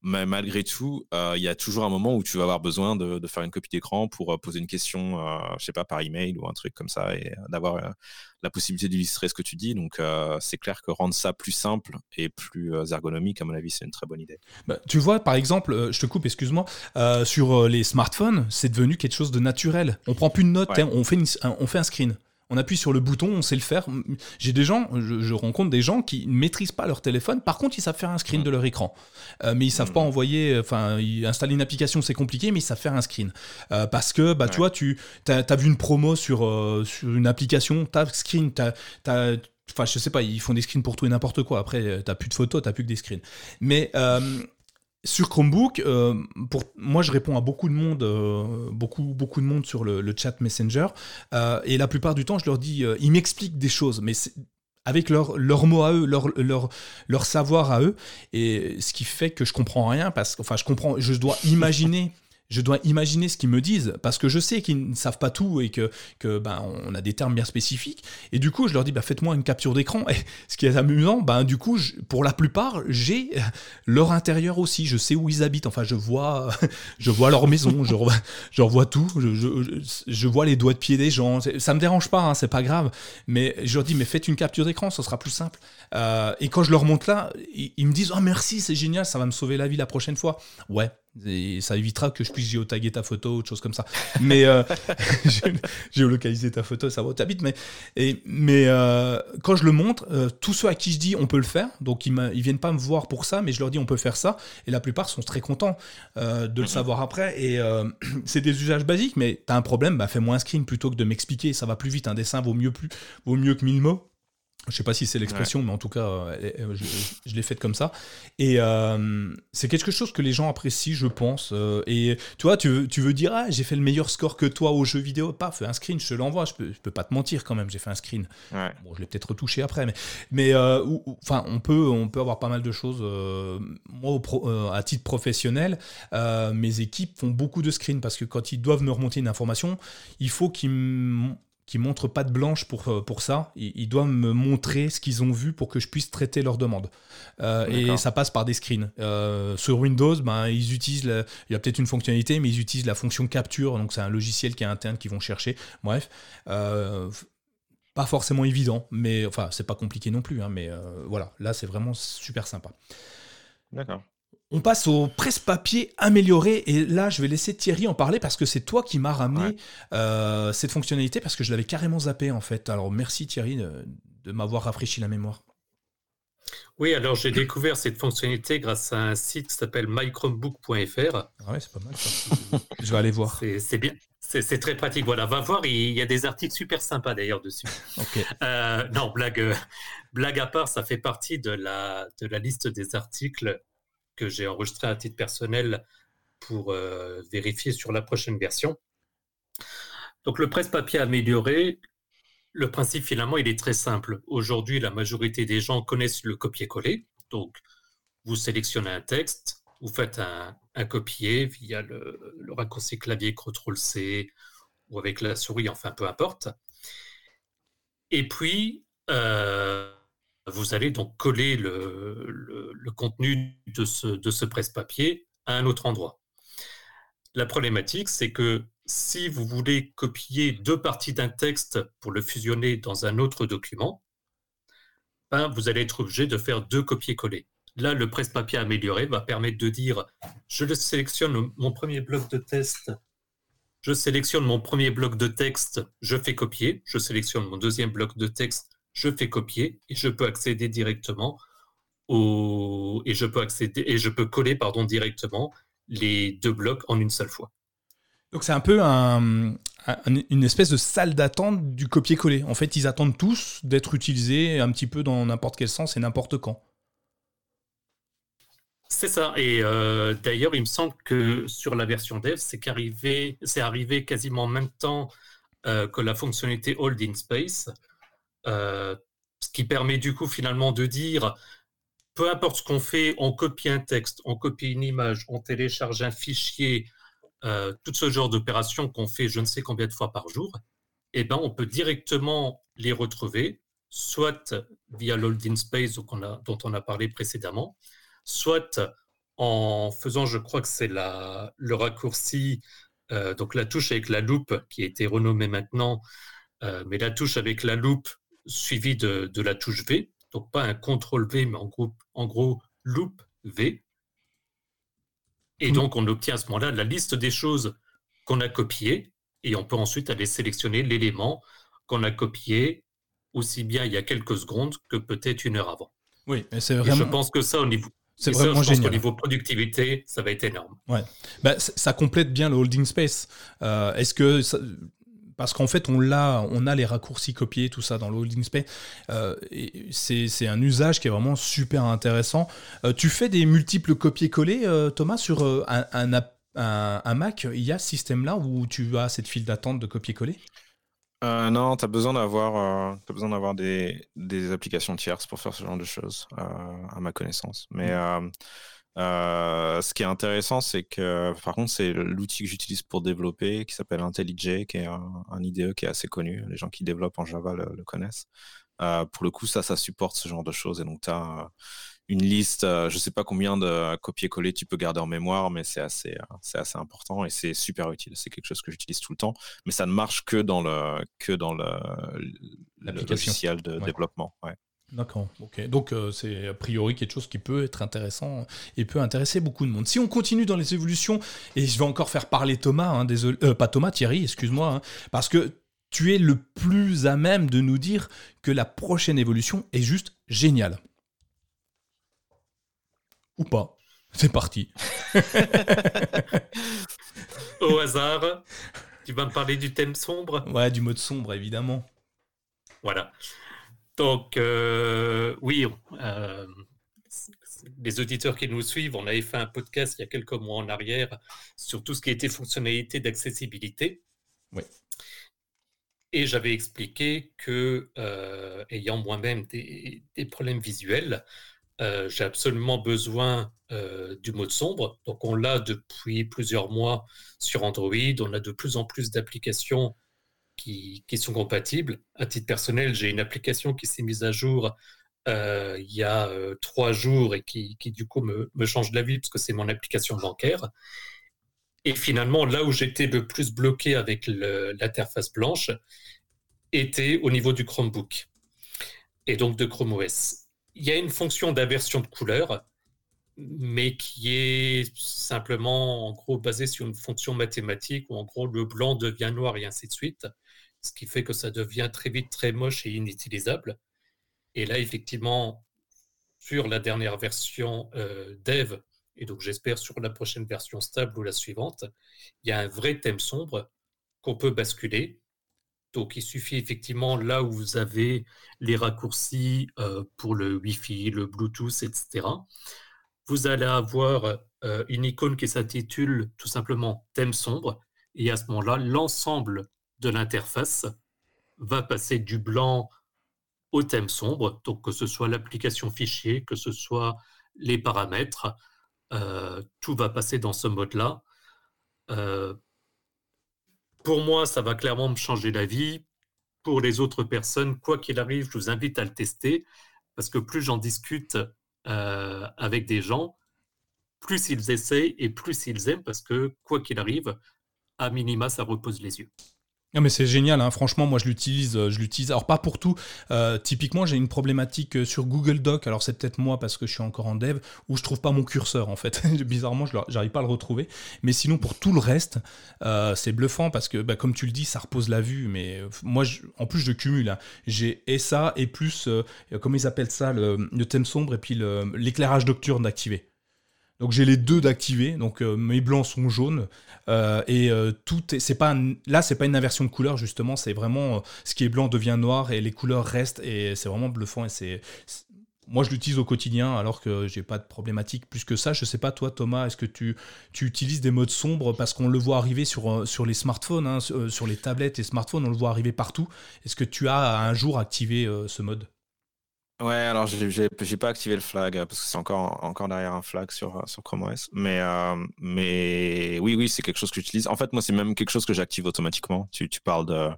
Mais malgré tout, euh, il y a toujours un moment où tu vas avoir besoin de, faire une copie d'écran pour euh, poser une question, je sais pas, par email ou un truc comme ça, et d'avoir la possibilité d'illustrer ce que tu dis. Donc, c'est clair que rendre ça plus simple et plus ergonomique, à mon avis, c'est une très bonne idée. Bah, tu vois, par exemple, je te coupe, excuse-moi, sur les smartphones, c'est devenu quelque chose de naturel. On prend plus de notes, hein, on, fait on fait un screen On appuie sur le bouton, on sait le faire. J'ai des gens, je, rencontre des gens qui ne maîtrisent pas leur téléphone. Par contre, ils savent faire un screen de leur écran. Euh, mais ils savent pas envoyer, enfin, installer une application, c'est compliqué, mais ils savent faire un screen. Euh, parce que, bah, tu vois, tu as, vu une promo sur, euh, sur une application, tu as screen, tu as, Enfin, je sais pas, ils font des screens pour tout et n'importe quoi. Après, t'as plus de photos, t'as plus que des screens. Mais sur Chromebook, euh, moi, je réponds à beaucoup de monde, euh, beaucoup, de monde sur le, chat Messenger, euh, et la plupart du temps, je leur dis, ils m'expliquent des choses, mais avec leurs leur mots à eux, leur, leur, savoir à eux, et ce qui fait que je comprends rien, parce que, je comprends, je dois imaginer je dois imaginer ce qu'ils me disent parce que je sais qu'ils ne savent pas tout et que, que ben, on a des termes bien spécifiques. Et du coup, je leur dis bah, faites-moi une capture d'écran. Et ce qui est amusant, ben, du coup, pour la plupart, j'ai leur intérieur aussi. Je sais où ils habitent. Enfin, je vois, je vois leur maison, je, revois, je revois tout. Je, je, je, vois les doigts de pied des gens. Ça me dérange pas, hein, c'est pas grave. Mais je leur dis mais faites une capture d'écran, ce sera plus simple. Euh, et quand je leur montre là, ils, ils me disent oh merci, c'est génial, ça va me sauver la vie la prochaine fois. Ouais, et ça évitera que je puisse géotaguer ta photo ou autre chose comme ça. Mais euh, géolocaliser ta photo, ça va où t'habites. Mais, et, mais euh, quand je le montre, euh, tous ceux à qui je dis on peut le faire, donc ils, ne viennent pas me voir pour ça, mais je leur dis on peut faire ça. Et la plupart sont très contents de le mhm. savoir après. Et c'est des usages basiques, mais tu as un problème, bah, fais-moi un screen plutôt que de m'expliquer. Ça va plus vite. Un dessin vaut mieux, plus, vaut mieux que mille mots. Je sais pas si c'est l'expression, mais en tout cas, euh, je, l'ai faite comme ça. Et euh, c'est quelque chose que les gens apprécient, je pense. Euh, et tu vois, tu, tu veux dire, ah, j'ai fait le meilleur score que toi au jeu vidéo. Paf, un screen, je te l'envoie. Je peux, je peux pas te mentir quand même, j'ai fait un screen. Bon, je l'ai peut-être retouché après, mais, mais enfin, on peut, on peut avoir pas mal de choses. moi, à titre professionnel, mes équipes font beaucoup de screens parce que quand ils doivent me remonter une information, il faut qu'ils qui montrent pas de blanche pour, euh, pour ça. Ils, doivent me montrer ce qu'ils ont vu pour que je puisse traiter leurs demandes. Euh, et ça passe par des screens. Euh, sur Windows, ben, ils utilisent, il y a peut-être une fonctionnalité, mais ils utilisent la fonction capture. Donc c'est un logiciel qui est interne qu'ils vont chercher. Bref. pas forcément évident, mais enfin, c'est pas compliqué non plus. Hein, mais voilà, là, c'est vraiment super sympa. D'accord. On passe au presse-papier amélioré et là je vais laisser Thierry en parler parce que c'est toi qui m'as ramené euh, cette fonctionnalité parce que je l'avais carrément zappé en fait. Alors merci Thierry de, m'avoir rafraîchi la mémoire. Oui, alors j'ai découvert cette fonctionnalité grâce à un site qui s'appelle mychromebook.fr. Ah ouais, c'est pas mal ça. je vais aller voir. C'est bien. C'est très pratique. Voilà, va voir. Il y a des articles super sympas d'ailleurs dessus. Euh, non, blague, blague à part, ça fait partie de la, de la liste des articles que j'ai enregistré à titre personnel pour euh, vérifier sur la prochaine version. Donc le presse-papier amélioré, le principe finalement, il est très simple. Aujourd'hui, la majorité des gens connaissent le copier-coller. Donc vous sélectionnez un texte, vous faites un, copier via le, raccourci clavier CTRL-C ou avec la souris, enfin peu importe. Et puis, euh, vous allez donc coller le, contenu de ce, presse-papier à un autre endroit. La problématique, c'est que si vous voulez copier deux parties d'un texte pour le fusionner dans un autre document, ben, vous allez être obligé de faire deux copier-coller. Là, le presse-papier amélioré va permettre de dire je sélectionne mon premier bloc de test, je sélectionne mon premier bloc de texte, je fais copier, je sélectionne mon deuxième bloc de texte, je fais copier et je peux accéder directement au et je peux accéder et je peux coller pardon directement les deux blocs en une seule fois. Donc c'est un peu une espèce de salle d'attente du copier-coller. En fait, ils attendent tous d'être utilisés un petit peu dans n'importe quel sens et n'importe quand. C'est ça. Et euh, d'ailleurs, il me semble que sur la version dev, c'est arrivé, arrivé quasiment en même temps euh, que la fonctionnalité Hold in Space. Euh, ce qui permet du coup finalement de dire, peu importe ce qu'on fait, on copie un texte, on copie une image, on télécharge un fichier, euh, tout ce genre d'opérations qu'on fait je ne sais combien de fois par jour, eh ben, on peut directement les retrouver, soit via l'holding space dont on a parlé précédemment, soit en faisant, je crois que c'est le raccourci, euh, donc la touche avec la loupe qui a été renommée maintenant, mais la touche avec la loupe suivi de, la touche V. Donc pas un contrôle V, mais en gros, en gros loop V. Et mm. donc on obtient à ce moment-là la liste des choses qu'on a copiées et on peut ensuite aller sélectionner l'élément qu'on a copié aussi bien il y a quelques secondes que peut-être une heure avant. Oui, mais c'est vraiment. je pense que ça, au niveau, c'est vraiment ça, je génial. niveau productivité, ça va être énorme. Ouais. Bah, ça complète bien le holding space. Euh, est-ce que ça... parce qu'en fait on l'a, on a les raccourcis copiés, tout ça dans le holding space. Euh, c'est un usage qui est vraiment super intéressant. Euh, tu fais des multiples copier-coller, euh, Thomas, sur un, un, un, un, Mac. Il y a ce système-là où tu as cette file d'attente de copier-coller? Non, tu as besoin d'avoir besoin d'avoir des, des, applications tierces pour faire ce genre de choses, à ma connaissance. Mais mmh. ce qui est intéressant, c'est que, par contre, c'est l'outil que j'utilise pour développer, qui s'appelle IntelliJ, qui est un, un, IDE qui est assez connu. Les gens qui développent en Java le, le connaissent. pour le coup, ça, ça supporte ce genre de choses. Et donc, tu as une liste, euh, je ne sais pas combien de copier-coller tu peux garder en mémoire, mais c'est assez, euh, c'est assez important et c'est super utile. C'est quelque chose que j'utilise tout le temps, mais ça ne marche que dans le, que dans le, le logiciel de ouais. développement. Ouais. D'accord, ok. Donc euh, c'est a priori quelque chose qui peut être intéressant et peut intéresser beaucoup de monde. Si on continue dans les évolutions, et je vais encore faire parler Thomas, hein, désolé, euh, pas Thomas, Thierry, excuse-moi, hein, parce que tu es le plus à même de nous dire que la prochaine évolution est juste géniale ou pas. C'est parti. Au hasard, tu vas me parler du thème sombre? Ouais, du mode sombre, évidemment. Voilà. Donc, euh, oui, euh, les auditeurs qui nous suivent, on avait fait un podcast il y a quelques mois en arrière sur tout ce qui était fonctionnalité d'accessibilité. Oui. Et j'avais expliqué que, euh, ayant moi-même des, des, problèmes visuels, euh, j'ai absolument besoin euh, du mode sombre. Donc on l'a depuis plusieurs mois sur Android. On a de plus en plus d'applications qui, sont compatibles. À titre personnel, j'ai une application qui s'est mise à jour euh, il y a euh, trois jours et qui, du coup me, me, change la vie parce que c'est mon application bancaire. Et finalement, là où j'étais le plus bloqué avec l'interface blanche était au niveau du Chromebook et donc de Chrome OS il y a une fonction d'inversion de couleur, mais qui est simplement en gros basée sur une fonction mathématique où en gros le blanc devient noir et ainsi de suite, ce qui fait que ça devient très vite très moche et inutilisable. Et là, effectivement, sur la dernière version euh, dev, et donc j'espère sur la prochaine version stable ou la suivante, il y a un vrai thème sombre qu'on peut basculer donc, il suffit effectivement là où vous avez les raccourcis euh, pour le Wi-Fi, le Bluetooth, etc. Vous allez avoir euh, une icône qui s'intitule tout simplement thème sombre. Et à ce moment-là, l'ensemble de l'interface va passer du blanc au thème sombre. Donc, que ce soit l'application fichier, que ce soit les paramètres, euh, tout va passer dans ce mode-là pour moi, ça va clairement me changer la vie. Pour les autres personnes, quoi qu'il arrive, je vous invite à le tester parce que plus j'en discute euh, avec des gens, plus ils essayent et plus ils aiment parce que quoi qu'il arrive, à minima, ça repose les yeux. Non mais c'est génial, hein. franchement moi je l'utilise, je l'utilise. Alors pas pour tout. Euh, typiquement j'ai une problématique sur Google Doc. Alors c'est peut-être moi parce que je suis encore en dev où je trouve pas mon curseur en fait. Bizarrement je j'arrive pas à le retrouver. Mais sinon pour tout le reste euh, c'est bluffant parce que bah, comme tu le dis ça repose la vue. Mais moi je, en plus je cumule. Hein. J'ai et ça et plus euh, comment ils appellent ça le, le thème sombre et puis l'éclairage nocturne d'activer. Donc j'ai les deux d'activer, donc euh, mes blancs sont jaunes. Euh, et euh, tout est, c'est pas là c'est pas une inversion de couleur justement, c'est vraiment ce qui est blanc devient noir et les couleurs restent et c'est vraiment bluffant et c'est, moi je l'utilise au quotidien alors que j'ai pas de problématique plus que ça. Je sais pas toi Thomas, est-ce que tu, utilises des modes sombres? Parce qu'on le voit arriver sur, sur les smartphones, hein, sur les tablettes et smartphones, on le voit arriver partout. Est-ce que tu as un jour activé ce mode? Ouais, alors j'ai pas activé le flag parce que c'est encore encore derrière un flag sur sur Chrome OS, mais euh, mais oui oui c'est quelque chose que j'utilise. En fait moi c'est même quelque chose que j'active automatiquement. Tu tu parles de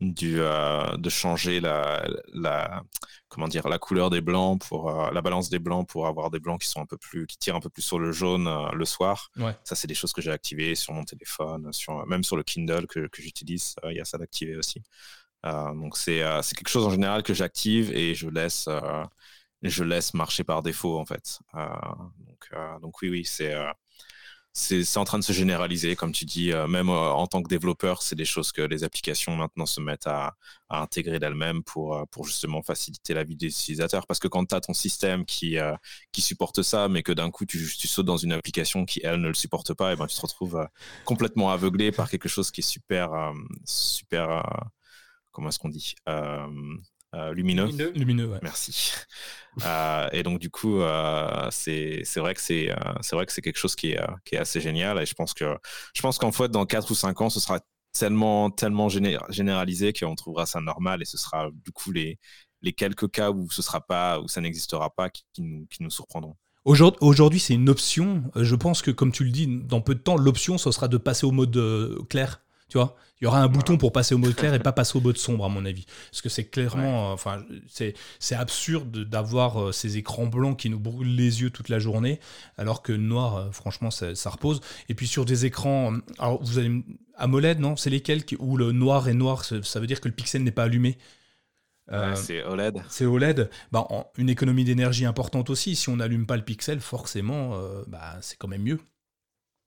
du euh, de changer la la comment dire la couleur des blancs pour euh, la balance des blancs pour avoir des blancs qui sont un peu plus qui tirent un peu plus sur le jaune euh, le soir. Ouais. Ça c'est des choses que j'ai activées sur mon téléphone, sur même sur le Kindle que que j'utilise, il y a ça d'activer aussi. Euh, donc c'est euh, quelque chose en général que j'active et je laisse euh, je laisse marcher par défaut en fait. donc donc oui oui c'est c'est en train de se généraliser, comme tu dis, euh, même euh, en tant que développeur, c'est des choses que les applications maintenant se mettent à, intégrer d'elles-mêmes pour, euh, pour justement faciliter la vie des utilisateurs. Parce que quand tu as ton système qui, qui supporte ça, mais que d'un coup tu, tu, sautes dans une application qui, elle, ne le supporte pas, et ben tu te retrouves complètement aveuglé par quelque chose qui est super, super comment est-ce qu'on dit euh, lumineux. Lumineux, Merci. Euh, et donc, du coup, euh, c'est vrai que c'est vrai que c'est quelque chose qui est, qui est assez génial. Et je pense que je pense qu'en fait, dans 4 ou 5 ans, ce sera tellement, tellement généralisé qu'on trouvera ça normal et ce sera du coup les, les quelques cas où ce sera pas, où ça n'existera pas qui, nous, qui nous surprendront. Aujourd'hui, c'est une option. Je pense que, comme tu le dis, dans peu de temps, l'option, ce sera de passer au mode clair. Tu vois il y aura un bouton pour passer au mode clair et pas passer au mode sombre, à mon avis. Parce que c'est clairement. Euh, enfin, c'est, c'est absurde d'avoir euh, ces écrans blancs qui nous brûlent les yeux toute la journée, alors que noir, euh, franchement, ça, repose. Et puis sur des écrans. Alors, vous allez. AMOLED, non? C'est lesquels où le noir est noir Ça veut dire que le pixel n'est pas allumé? C'est OLED. C'est OLED. Bah, une économie d'énergie importante aussi. Si on n'allume pas le pixel, forcément, bah, c'est quand même mieux.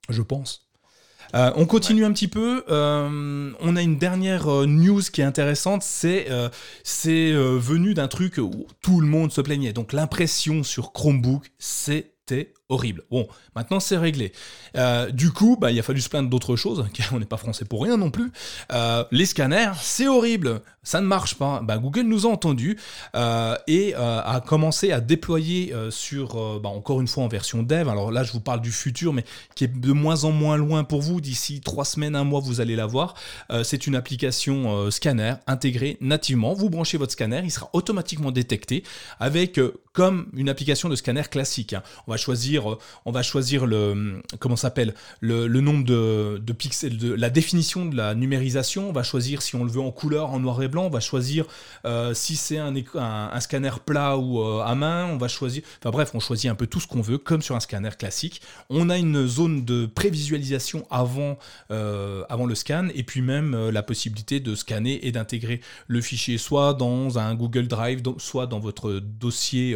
Je pense. Euh, on continue un petit peu. Euh, on a une dernière euh, news qui est intéressante. C'est c'est venu d'un truc où tout le monde se plaignait. Donc l'impression sur Chromebook, c'était horrible. Bon, maintenant c'est réglé. Euh, du coup, bah, il a fallu se plaindre d'autres choses, on n'est pas français pour rien non plus. Euh, les scanners, c'est horrible, ça ne marche pas. Bah, Google nous a entendu euh, et a commencé à déployer sur, bah, encore une fois en version dev, alors là je vous parle du futur, mais qui est de moins en moins loin pour vous, d'ici trois semaines, un mois, vous allez la voir. c'est une application scanner intégrée nativement, vous branchez votre scanner, il sera automatiquement détecté avec comme une application de scanner classique. Hein. On va choisir, on va choisir le comment s'appelle le, nombre de, pixels, de la définition de la numérisation. On va choisir si on le veut en couleur, en noir et blanc. On va choisir euh, si c'est un, scanner plat ou euh, à main. On va choisir. Enfin bref, on choisit un peu tout ce qu'on veut, comme sur un scanner classique. On a une zone de prévisualisation avant, euh, avant le scan, et puis même la possibilité de scanner et d'intégrer le fichier soit dans un Google Drive, soit dans votre dossier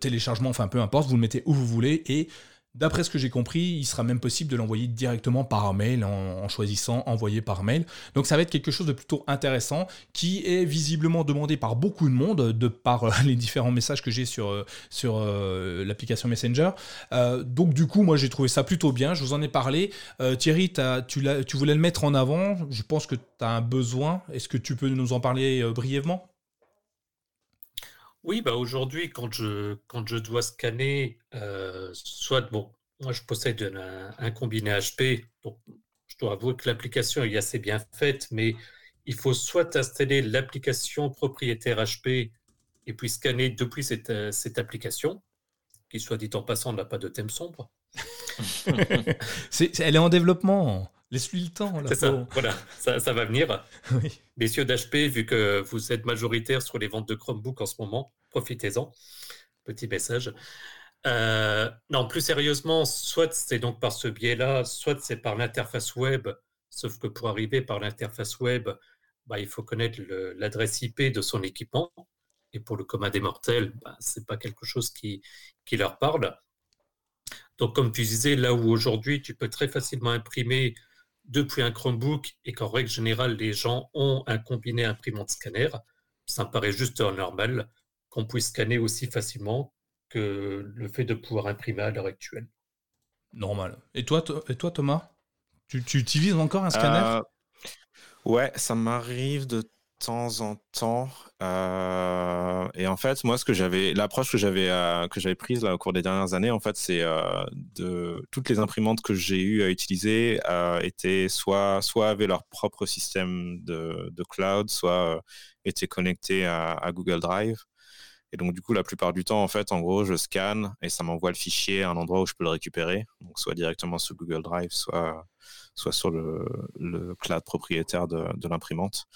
téléchargement, enfin peu importe. Vous le mettez où vous et D'après ce que j'ai compris, il sera même possible de l'envoyer directement par mail en, choisissant envoyer par mail. Donc ça va être quelque chose de plutôt intéressant qui est visiblement demandé par beaucoup de monde de par euh, les différents messages que j'ai sur, euh, sur euh, l'application Messenger. donc du coup, moi j'ai trouvé ça plutôt bien. Je vous en ai parlé. Thierry, tu, tu voulais le mettre en avant. Je pense que tu as un besoin. Est-ce que tu peux nous en parler brièvement? Oui, bah aujourd'hui, quand je, quand je dois scanner, euh, soit, bon, moi je possède un, combiné HP, donc je dois avouer que l'application est assez bien faite, mais il faut soit installer l'application propriétaire HP et puis scanner depuis cette, euh, cette application, qui soit dit en passant n'a pas de thème sombre. elle est en développement. Laisse-lui le temps. C'est ça, voilà, ça, va venir. Messieurs d'HP, vu que vous êtes majoritaire sur les ventes de Chromebook en ce moment, profitez-en. Petit message. Euh, non, plus sérieusement, soit c'est donc par ce biais-là, soit c'est par l'interface web, sauf que pour arriver par l'interface web, bah, il faut connaître l'adresse IP de son équipement. Et pour le commun des mortels, bah, ce n'est pas quelque chose qui, qui leur parle. Donc, comme tu disais, là où aujourd'hui, tu peux très facilement imprimer depuis un Chromebook et qu'en règle générale, les gens ont un combiné imprimante scanner, ça me paraît juste normal qu'on puisse scanner aussi facilement que le fait de pouvoir imprimer à l'heure actuelle. Normal. Et toi, et toi Thomas? Tu, tu, utilises encore un scanner? Euh, Ouais, ça m'arrive de temps en temps. Euh, et en fait, moi, ce que j'avais, l'approche que j'avais euh, que j'avais prise là au cours des dernières années, en fait, c'est euh, de toutes les imprimantes que j'ai eu à utiliser étaient soit soit avaient leur propre système de, cloud, soit étaient connectées à, Google Drive. Et donc, du coup, la plupart du temps, en fait, en gros, je scanne et ça m'envoie le fichier à un endroit où je peux le récupérer. Donc, soit directement sur Google Drive, soit, soit sur le, cloud propriétaire de l'imprimante.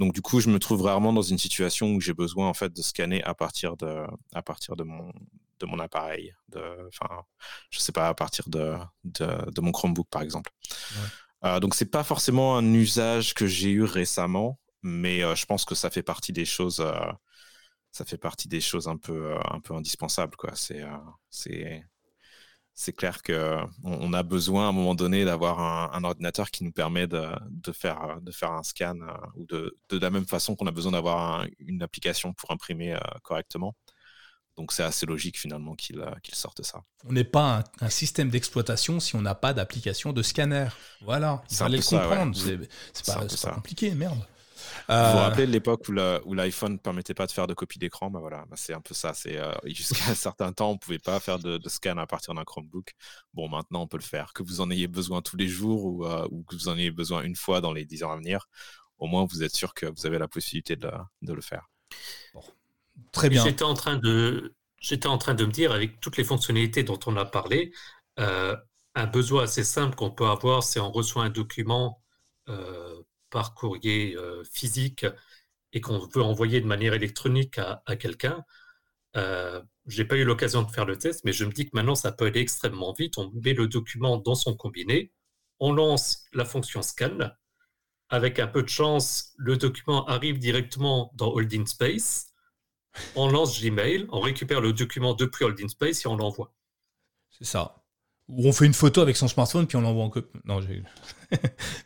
Donc du coup, je me trouve rarement dans une situation où j'ai besoin en fait de scanner à partir de, à partir de mon, de mon appareil, enfin, je sais pas, à partir de, de, mon Chromebook par exemple. Ouais. Euh, donc c'est pas forcément un usage que j'ai eu récemment, mais euh, je pense que ça fait partie des choses, euh, ça fait partie des choses un peu, un peu indispensables quoi. C'est, c'est c'est clair qu'on on a besoin à un moment donné d'avoir un, ordinateur qui nous permet de, faire, de faire un scan ou de, de, la même façon qu'on a besoin d'avoir une application pour imprimer correctement. Donc c'est assez logique finalement qu'il sorte ça. On n'est pas un, système d'exploitation si on n'a pas d'application de scanner. Voilà, il fallait le comprendre. C'est pas, compliqué, merde. Vous vous euh, rappelez l'époque où l'iPhone ne permettait pas de faire de copie d'écran? Bah voilà, bah c'est un peu ça. C'est euh, jusqu'à un certain temps, on pouvait pas faire de, scan à partir d'un Chromebook. Bon, maintenant on peut le faire. Que vous en ayez besoin tous les jours ou, euh, que vous en ayez besoin une fois dans les 10 ans à venir, au moins vous êtes sûr que vous avez la possibilité de, le faire. Très bien. J'étais en train de, j'étais en train de me dire avec toutes les fonctionnalités dont on a parlé, un besoin assez simple qu'on peut avoir, c'est on reçoit un document par courrier euh, physique et qu'on veut envoyer de manière électronique à, quelqu'un, euh, j'ai pas eu l'occasion de faire le test, mais je me dis que maintenant ça peut aller extrêmement vite. On met le document dans son combiné, on lance la fonction scan. Avec un peu de chance, le document arrive directement dans Holding Space. On lance Gmail, on récupère le document depuis Holding Space et on l'envoie. C'est ça. Ou on fait une photo avec son smartphone puis on l'envoie en copie. Non, j'ai.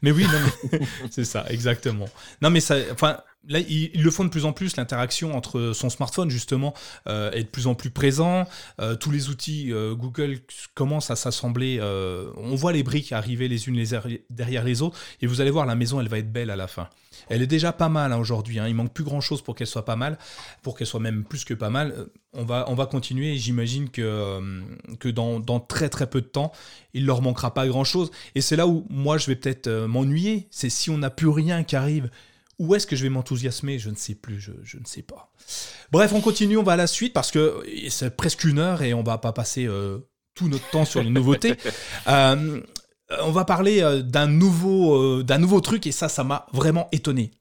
mais oui, c'est ça, exactement. Non, mais ça, enfin, là, ils, le font de plus en plus. L'interaction entre son smartphone, justement, euh, est de plus en plus présent. Euh, tous les outils euh, Google commencent à s'assembler. on voit les briques arriver les unes les derrière les autres, et vous allez voir, la maison, elle va être belle à la fin. Elle est déjà pas mal hein, aujourd'hui. Hein. Il manque plus grand chose pour qu'elle soit pas mal, pour qu'elle soit même plus que pas mal. On va, on va continuer. J'imagine que, que dans, dans, très très peu de temps, il leur manquera pas grand chose. Et c'est là où moi je vais peut-être m'ennuyer. C'est si on n'a plus rien qui arrive où est-ce que je vais m'enthousiasmer Je ne sais plus, je, ne sais pas. Bref, on continue, on va à la suite parce que c'est presque une heure et on va pas passer euh, tout notre temps sur les nouveautés. Euh, on va parler euh, d'un nouveau, d'un nouveau truc et ça, ça m'a vraiment étonné.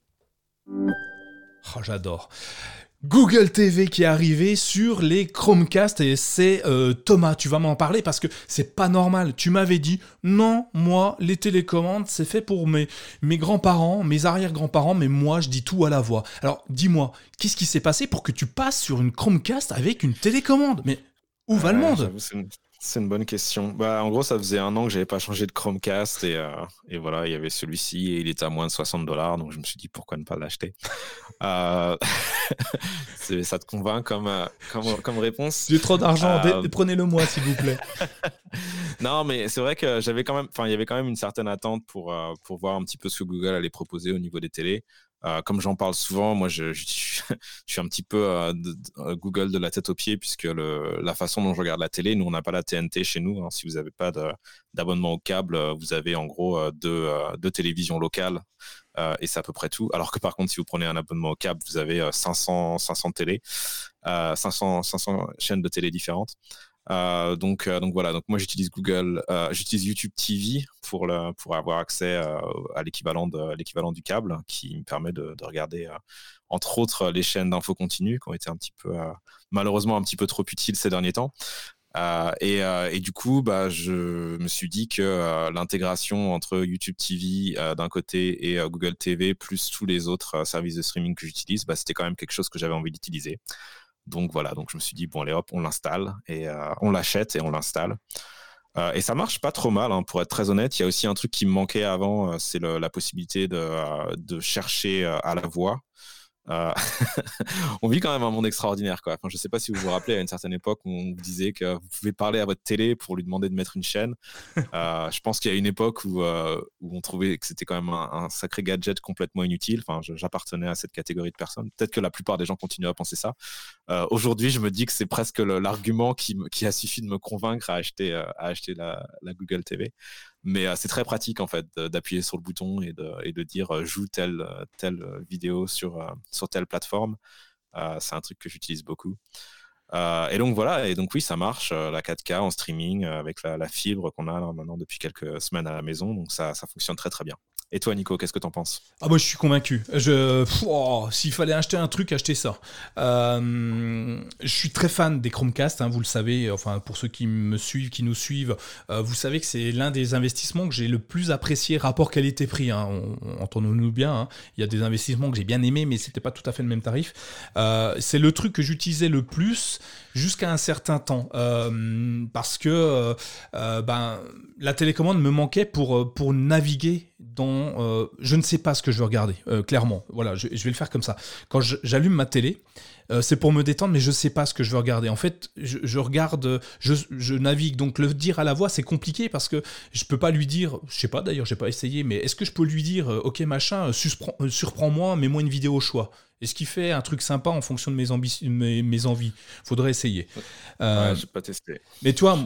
Oh, j'adore. Google TV qui est arrivé sur les Chromecast et c'est euh, Thomas, tu vas m'en parler parce que c'est pas normal. Tu m'avais dit non, moi les télécommandes c'est fait pour mes, mes grands-parents, mes arrière-grands-parents, mais moi je dis tout à la voix. Alors dis-moi, qu'est-ce qui s'est passé pour que tu passes sur une Chromecast avec une télécommande? Mais où va le monde? c'est une bonne question. Bah, en gros, ça faisait un an que j'avais pas changé de Chromecast et, euh, et voilà, il y avait celui-ci et il était à moins de 60 dollars, donc je me suis dit pourquoi ne pas l'acheter? Euh, ça te convainc comme, euh, comme, comme réponse? J'ai trop d'argent, prenez-le moi s'il vous plaît. non, mais c'est vrai que j'avais quand même, enfin, il y avait quand même une certaine attente pour, pour voir un petit peu ce que Google allait proposer au niveau des télés. Euh, comme j'en parle souvent, moi, je, suis un petit peu euh, euh, Google de la tête aux pieds, puisque la façon dont je regarde la télé, nous, on n'a pas la TNT chez nous. Hein. Si vous n'avez pas d'abonnement au câble, vous avez en gros deux, deux télévisions locales. et c'est à peu près tout. Alors que par contre, si vous prenez un abonnement au câble, vous avez 500, 500 télé, 500, 500 chaînes de télé différentes. Euh, donc, euh, donc voilà, moi j'utilise Google, euh, j'utilise YouTube TV pour, avoir accès à l'équivalent du câble qui me permet de, regarder entre autres les chaînes d'infos continues qui ont été malheureusement un petit peu trop utiles ces derniers temps. et, et, du coup, bah, je me suis dit que l'intégration entre YouTube TV d'un côté et Google TV, plus tous les autres services de streaming que j'utilise, bah, c'était quand même quelque chose que j'avais envie d'utiliser. Donc voilà, donc je me suis dit, bon, allez hop, on l'installe et euh, on l'achète et on l'installe. Euh, et ça marche pas trop mal, hein, pour être très honnête. Il y a aussi un truc qui me manquait avant, euh, c'est la possibilité de, de chercher à la voix. Euh, on vit quand même un monde extraordinaire. Quoi. Enfin, je ne sais pas si vous vous rappelez, à une certaine époque, où on vous disait que vous pouvez parler à votre télé pour lui demander de mettre une chaîne. Euh, je pense qu'il y a une époque où, euh, où on trouvait que c'était quand même un, sacré gadget complètement inutile. Enfin, j'appartenais à cette catégorie de personnes. Peut-être que la plupart des gens continuent à penser ça. Aujourd'hui, je me dis que c'est presque l'argument qui, qui, a suffi de me convaincre à acheter, à acheter la, la Google TV. Mais euh, c'est très pratique en fait d'appuyer sur le bouton et de, dire euh, joue telle, euh, telle vidéo sur, sur telle plateforme. c'est un truc que j'utilise beaucoup. et donc voilà, et donc oui, ça marche, la 4K en streaming avec la, fibre qu'on a maintenant depuis quelques semaines à la maison, donc ça, ça fonctionne très très bien. Et toi, Nico, qu'est-ce que t'en penses? Ah moi, je suis convaincu. Je, oh, s'il fallait acheter un truc, acheter ça. Euh, je suis très fan des Chromecast, hein, vous le savez. Enfin, pour ceux qui me suivent, qui nous suivent, euh, vous savez que c'est l'un des investissements que j'ai le plus apprécié rapport qualité-prix. Hein, Entendons-nous bien. Hein. Il y a des investissements que j'ai bien aimés, mais c'était pas tout à fait le même tarif. Euh, c'est le truc que j'utilisais le plus jusqu'à un certain temps, parce que ben, la télécommande me manquait pour naviguer dans... je ne sais pas ce que je veux regarder, clairement. Voilà, je, vais le faire comme ça. Quand j'allume ma télé, c'est pour me détendre, mais je ne sais pas ce que je veux regarder. En fait, je, regarde, je, navigue. Donc le dire à la voix, c'est compliqué parce que je peux pas lui dire, je sais pas d'ailleurs, j'ai pas essayé, mais est-ce que je peux lui dire, ok machin, surprends-moi, mets-moi une vidéo au choix est-ce qu'il fait un truc sympa en fonction de mes, mes, mes envies? Faudrait essayer. Euh, pas testé. Mais toi,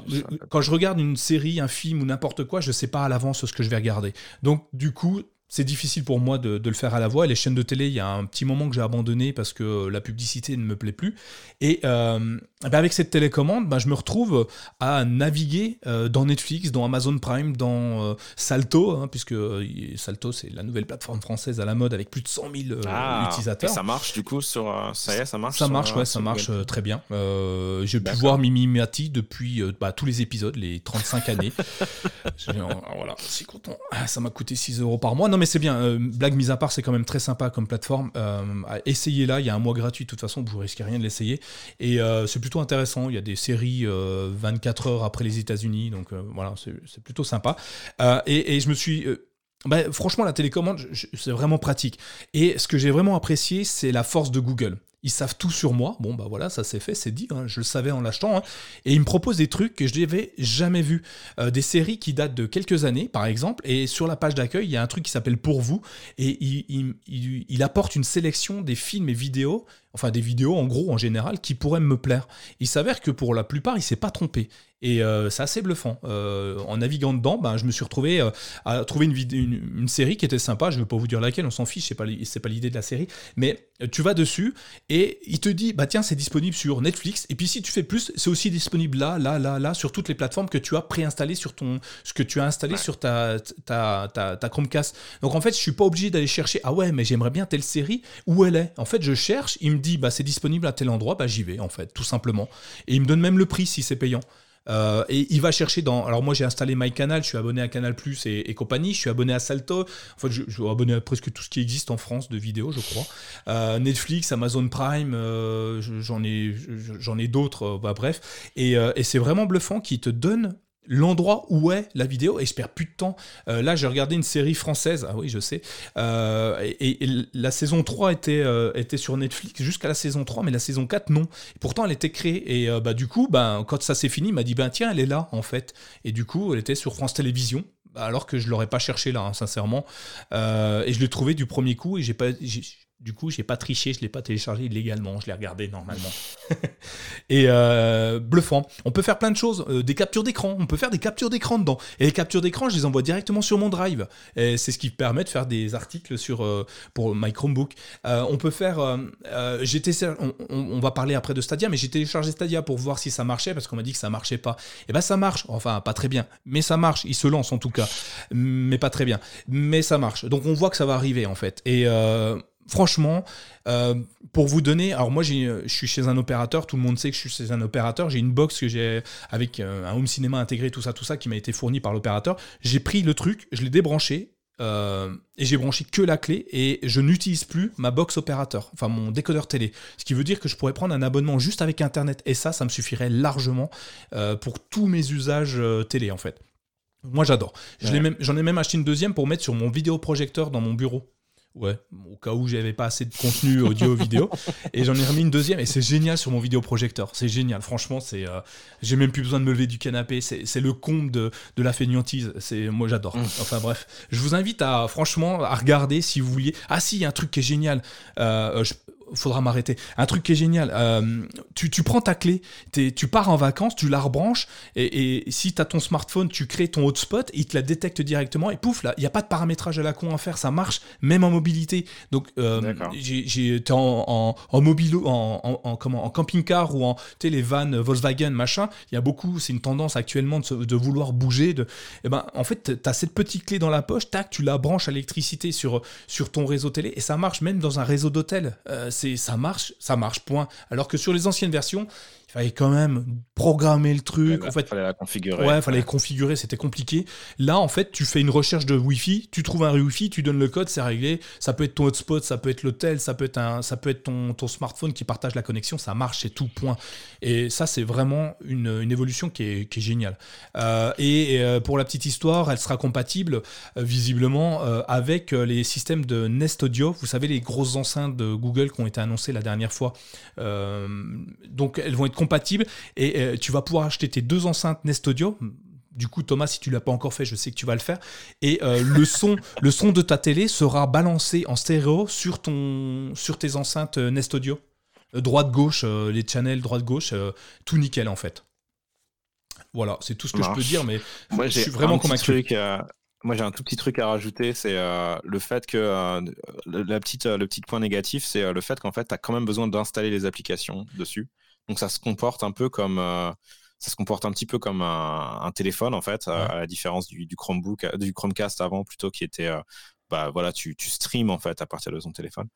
quand je regarde une série, un film ou n'importe quoi, je sais pas à l'avance ce que je vais regarder. Donc, du coup, c'est difficile pour moi de, le faire à la voix. les chaînes de télé, il y a un petit moment que j'ai abandonné parce que la publicité ne me plaît plus. Et euh, ben, avec cette télécommande, ben, je me retrouve à naviguer euh, dans Netflix, dans Amazon Prime, dans euh, Salto, hein, puisque Salto, c'est la nouvelle plateforme française à la mode avec plus de 100 000 ah, utilisateurs. Et ça marche du coup sur. ça y est, ça marche Ça marche, ouais, ça marche très bien. j'ai pu voir Mimi Mati depuis bah, tous les épisodes, les 35 années. voilà, c'est content. Ah, ça m'a coûté 6 euros par mois. Non, mais c'est bien. Euh, blague mise à part, c'est quand même très sympa comme plateforme. Euh, essayez-la. Il y a un mois gratuit. De toute façon, vous risquez rien de l'essayer. Et euh, c'est plutôt intéressant. Il y a des séries 24 heures après les États-Unis. Donc voilà, c'est plutôt sympa. Et, je me suis. Bah, franchement, la télécommande, c'est vraiment pratique. Et ce que j'ai vraiment apprécié, c'est la force de Google ils savent tout sur moi. Bon, bah voilà, ça c'est fait, c'est dit, hein, je le savais en l'achetant. Hein. Et ils me proposent des trucs que je n'avais jamais vus. Euh, des séries qui datent de quelques années, par exemple, et sur la page d'accueil, il y a un truc qui s'appelle Pour vous, et il, apporte une sélection des films et vidéos enfin des vidéos en gros en général qui pourraient me plaire. Il s'avère que pour la plupart, il s'est pas trompé. Et euh, c'est assez bluffant. Euh, en naviguant dedans, ben, je me suis retrouvé à trouver une, série qui était sympa. Je ne vais pas vous dire laquelle, on s'en fiche, c'est pas, pas l'idée de la série. Mais tu vas dessus et il te dit, bah tiens, c'est disponible sur Netflix. Et puis si tu fais plus, c'est aussi disponible là, là, là, là, sur toutes les plateformes que tu as préinstallées sur ton, ce que tu as installé sur ta ta, ta, ta, Chromecast. Donc en fait, je suis pas obligé d'aller chercher, ah ouais, mais j'aimerais bien telle série, où elle est. En fait, je cherche, il me dit, bah c'est disponible à tel endroit, bah j'y vais en fait, tout simplement. Et il me donne même le prix si c'est payant. Euh, et il va chercher dans. Alors moi j'ai installé MyCanal, je suis abonné à Canal Plus et, compagnie, je suis abonné à Salto. En je, suis abonné à presque tout ce qui existe en France de vidéos, je crois. Euh, Netflix, Amazon Prime, euh, j'en ai, j'en ai d'autres. Bah, bref, et, et c'est vraiment bluffant qui te donne l'endroit où est la vidéo et je perds plus de temps. Euh, là, j'ai regardé une série française, ah oui, je sais, euh, et, la saison 3 était, euh, était sur Netflix jusqu'à la saison 3, mais la saison 4, non. pourtant, elle était créée. Et bah, du coup, bah, quand ça s'est fini, il m'a dit, ben tiens, elle est là, en fait. Et du coup, elle était sur France Télévisions alors que je l'aurais pas cherché là, hein, sincèrement. et je l'ai trouvé du premier coup et j'ai pas, du coup, j'ai pas triché, je l'ai pas téléchargé illégalement, je l'ai regardé normalement. et euh, bluffant. On peut faire plein de choses, euh, des captures d'écran. On peut faire des captures d'écran dedans. Et les captures d'écran, je les envoie directement sur mon drive. C'est ce qui permet de faire des articles sur euh, pour my Chromebook. on peut faire. j'ai on, on, va parler après de Stadia, mais j'ai téléchargé Stadia pour voir si ça marchait parce qu'on m'a dit que ça marchait pas. Et ben ça marche. Enfin, pas très bien, mais ça marche. Il se lance en tout cas, mais pas très bien. Mais ça marche. Donc on voit que ça va arriver en fait. Et franchement, euh, pour vous donner, alors moi je suis chez un opérateur, tout le monde sait que je suis chez un opérateur, j'ai une box que j'ai avec euh, un home cinéma intégré, tout ça, tout ça, qui m'a été fourni par l'opérateur. J'ai pris le truc, je l'ai débranché. Euh, et j'ai branché que la clé et je n'utilise plus ma box opérateur, enfin mon décodeur télé. Ce qui veut dire que je pourrais prendre un abonnement juste avec Internet et ça, ça me suffirait largement pour tous mes usages télé en fait. Moi j'adore. J'en ai même acheté une deuxième pour mettre sur mon vidéoprojecteur dans mon bureau. Ouais, au cas où j'avais pas assez de contenu audio vidéo. Et j'en ai remis une deuxième et c'est génial sur mon vidéoprojecteur. C'est génial, franchement, c'est euh, j'ai même plus besoin de me lever du canapé. C'est le comble de, de la fainéantise. C'est moi j'adore. Mm. Enfin bref, je vous invite à franchement à regarder si vous vouliez. Ah si, il y a un truc qui est génial. Euh, faudra m'arrêter. Un truc qui est génial. Euh, tu, tu, prends ta clé, tu pars en vacances, tu la rebranches, et, si tu as ton smartphone, tu crées ton hotspot, il te la détecte directement, et pouf, là, il n'y a pas de paramétrage à la con à faire, ça marche, même en mobilité. Donc, euh, j'ai en, en, en, en, en, comment, en camping-car ou en les vannes Volkswagen, machin, il y a beaucoup, c'est une tendance actuellement de, de, vouloir bouger. De, et eh ben, en fait, tu as cette petite clé dans la poche, tac, tu la branches à l'électricité sur, sur ton réseau télé, et ça marche même dans un réseau d'hôtel. Euh, c'est ça marche, ça marche, point. Alors que sur les anciennes versions, il fallait quand même programmer le truc. en fait, fallait la configurer. Ouais, fallait configurer, c'était compliqué. Là, en fait, tu fais une recherche de Wi-Fi, tu trouves un Wi-Fi, tu donnes le code, c'est réglé. Ça peut être ton hotspot, ça peut être l'hôtel, ça peut être un, ça peut être ton, ton, smartphone qui partage la connexion, ça marche, c'est tout point. Et ça, c'est vraiment une, une, évolution qui est, qui est géniale. Euh, et, euh, pour la petite histoire, elle sera compatible euh, visiblement avec les systèmes de Nest Audio. Vous savez, les grosses enceintes de Google qui ont été annoncées la dernière fois. donc, elles vont être compatible et euh, tu vas pouvoir acheter tes deux enceintes Nest Audio. Du coup, Thomas, si tu l'as pas encore fait, je sais que tu vas le faire. Et euh, le son, le son de ta télé sera balancé en stéréo sur ton, sur tes enceintes euh, Nest Audio, droite gauche, les channels droite gauche, tout nickel en fait. Voilà, c'est tout ce que je peux dire, mais moi, je suis vraiment convaincu. Moi, j'ai un tout petit truc à rajouter, c'est le fait que la petite, le petit point négatif, c'est le fait qu'en fait, tu as quand même besoin d'installer les applications dessus. Donc ça se comporte un peu comme euh, ça se comporte un petit peu comme un, téléphone en fait, à la différence du, Chromebook, euh, du Chromecast avant plutôt qui était euh, bah voilà, tu, tu streams en fait à partir de ton téléphone.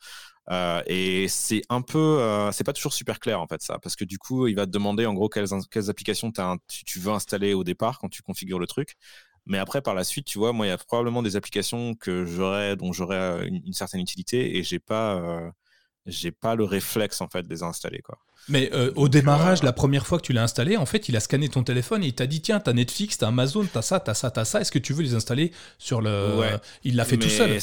et c'est un peu, c'est pas toujours super clair en fait ça, parce que du coup, il va te demander en gros quelles, quelles applications tu, tu, veux installer au départ quand tu configures le truc. Mais après, par la suite, tu vois, moi, il y a probablement des applications que j'aurais, dont j'aurais une, certaine utilité et j'ai pas, j'ai pas le réflexe en fait de les installer quoi. Mais euh, au démarrage, la première fois que tu l'as installé, en fait, il a scanné ton téléphone et il t'a dit tiens, t'as Netflix, t'as Amazon, t'as ça, t'as ça, t'as ça. Est-ce que tu veux les installer sur le ouais, Il l'a fait tout seul.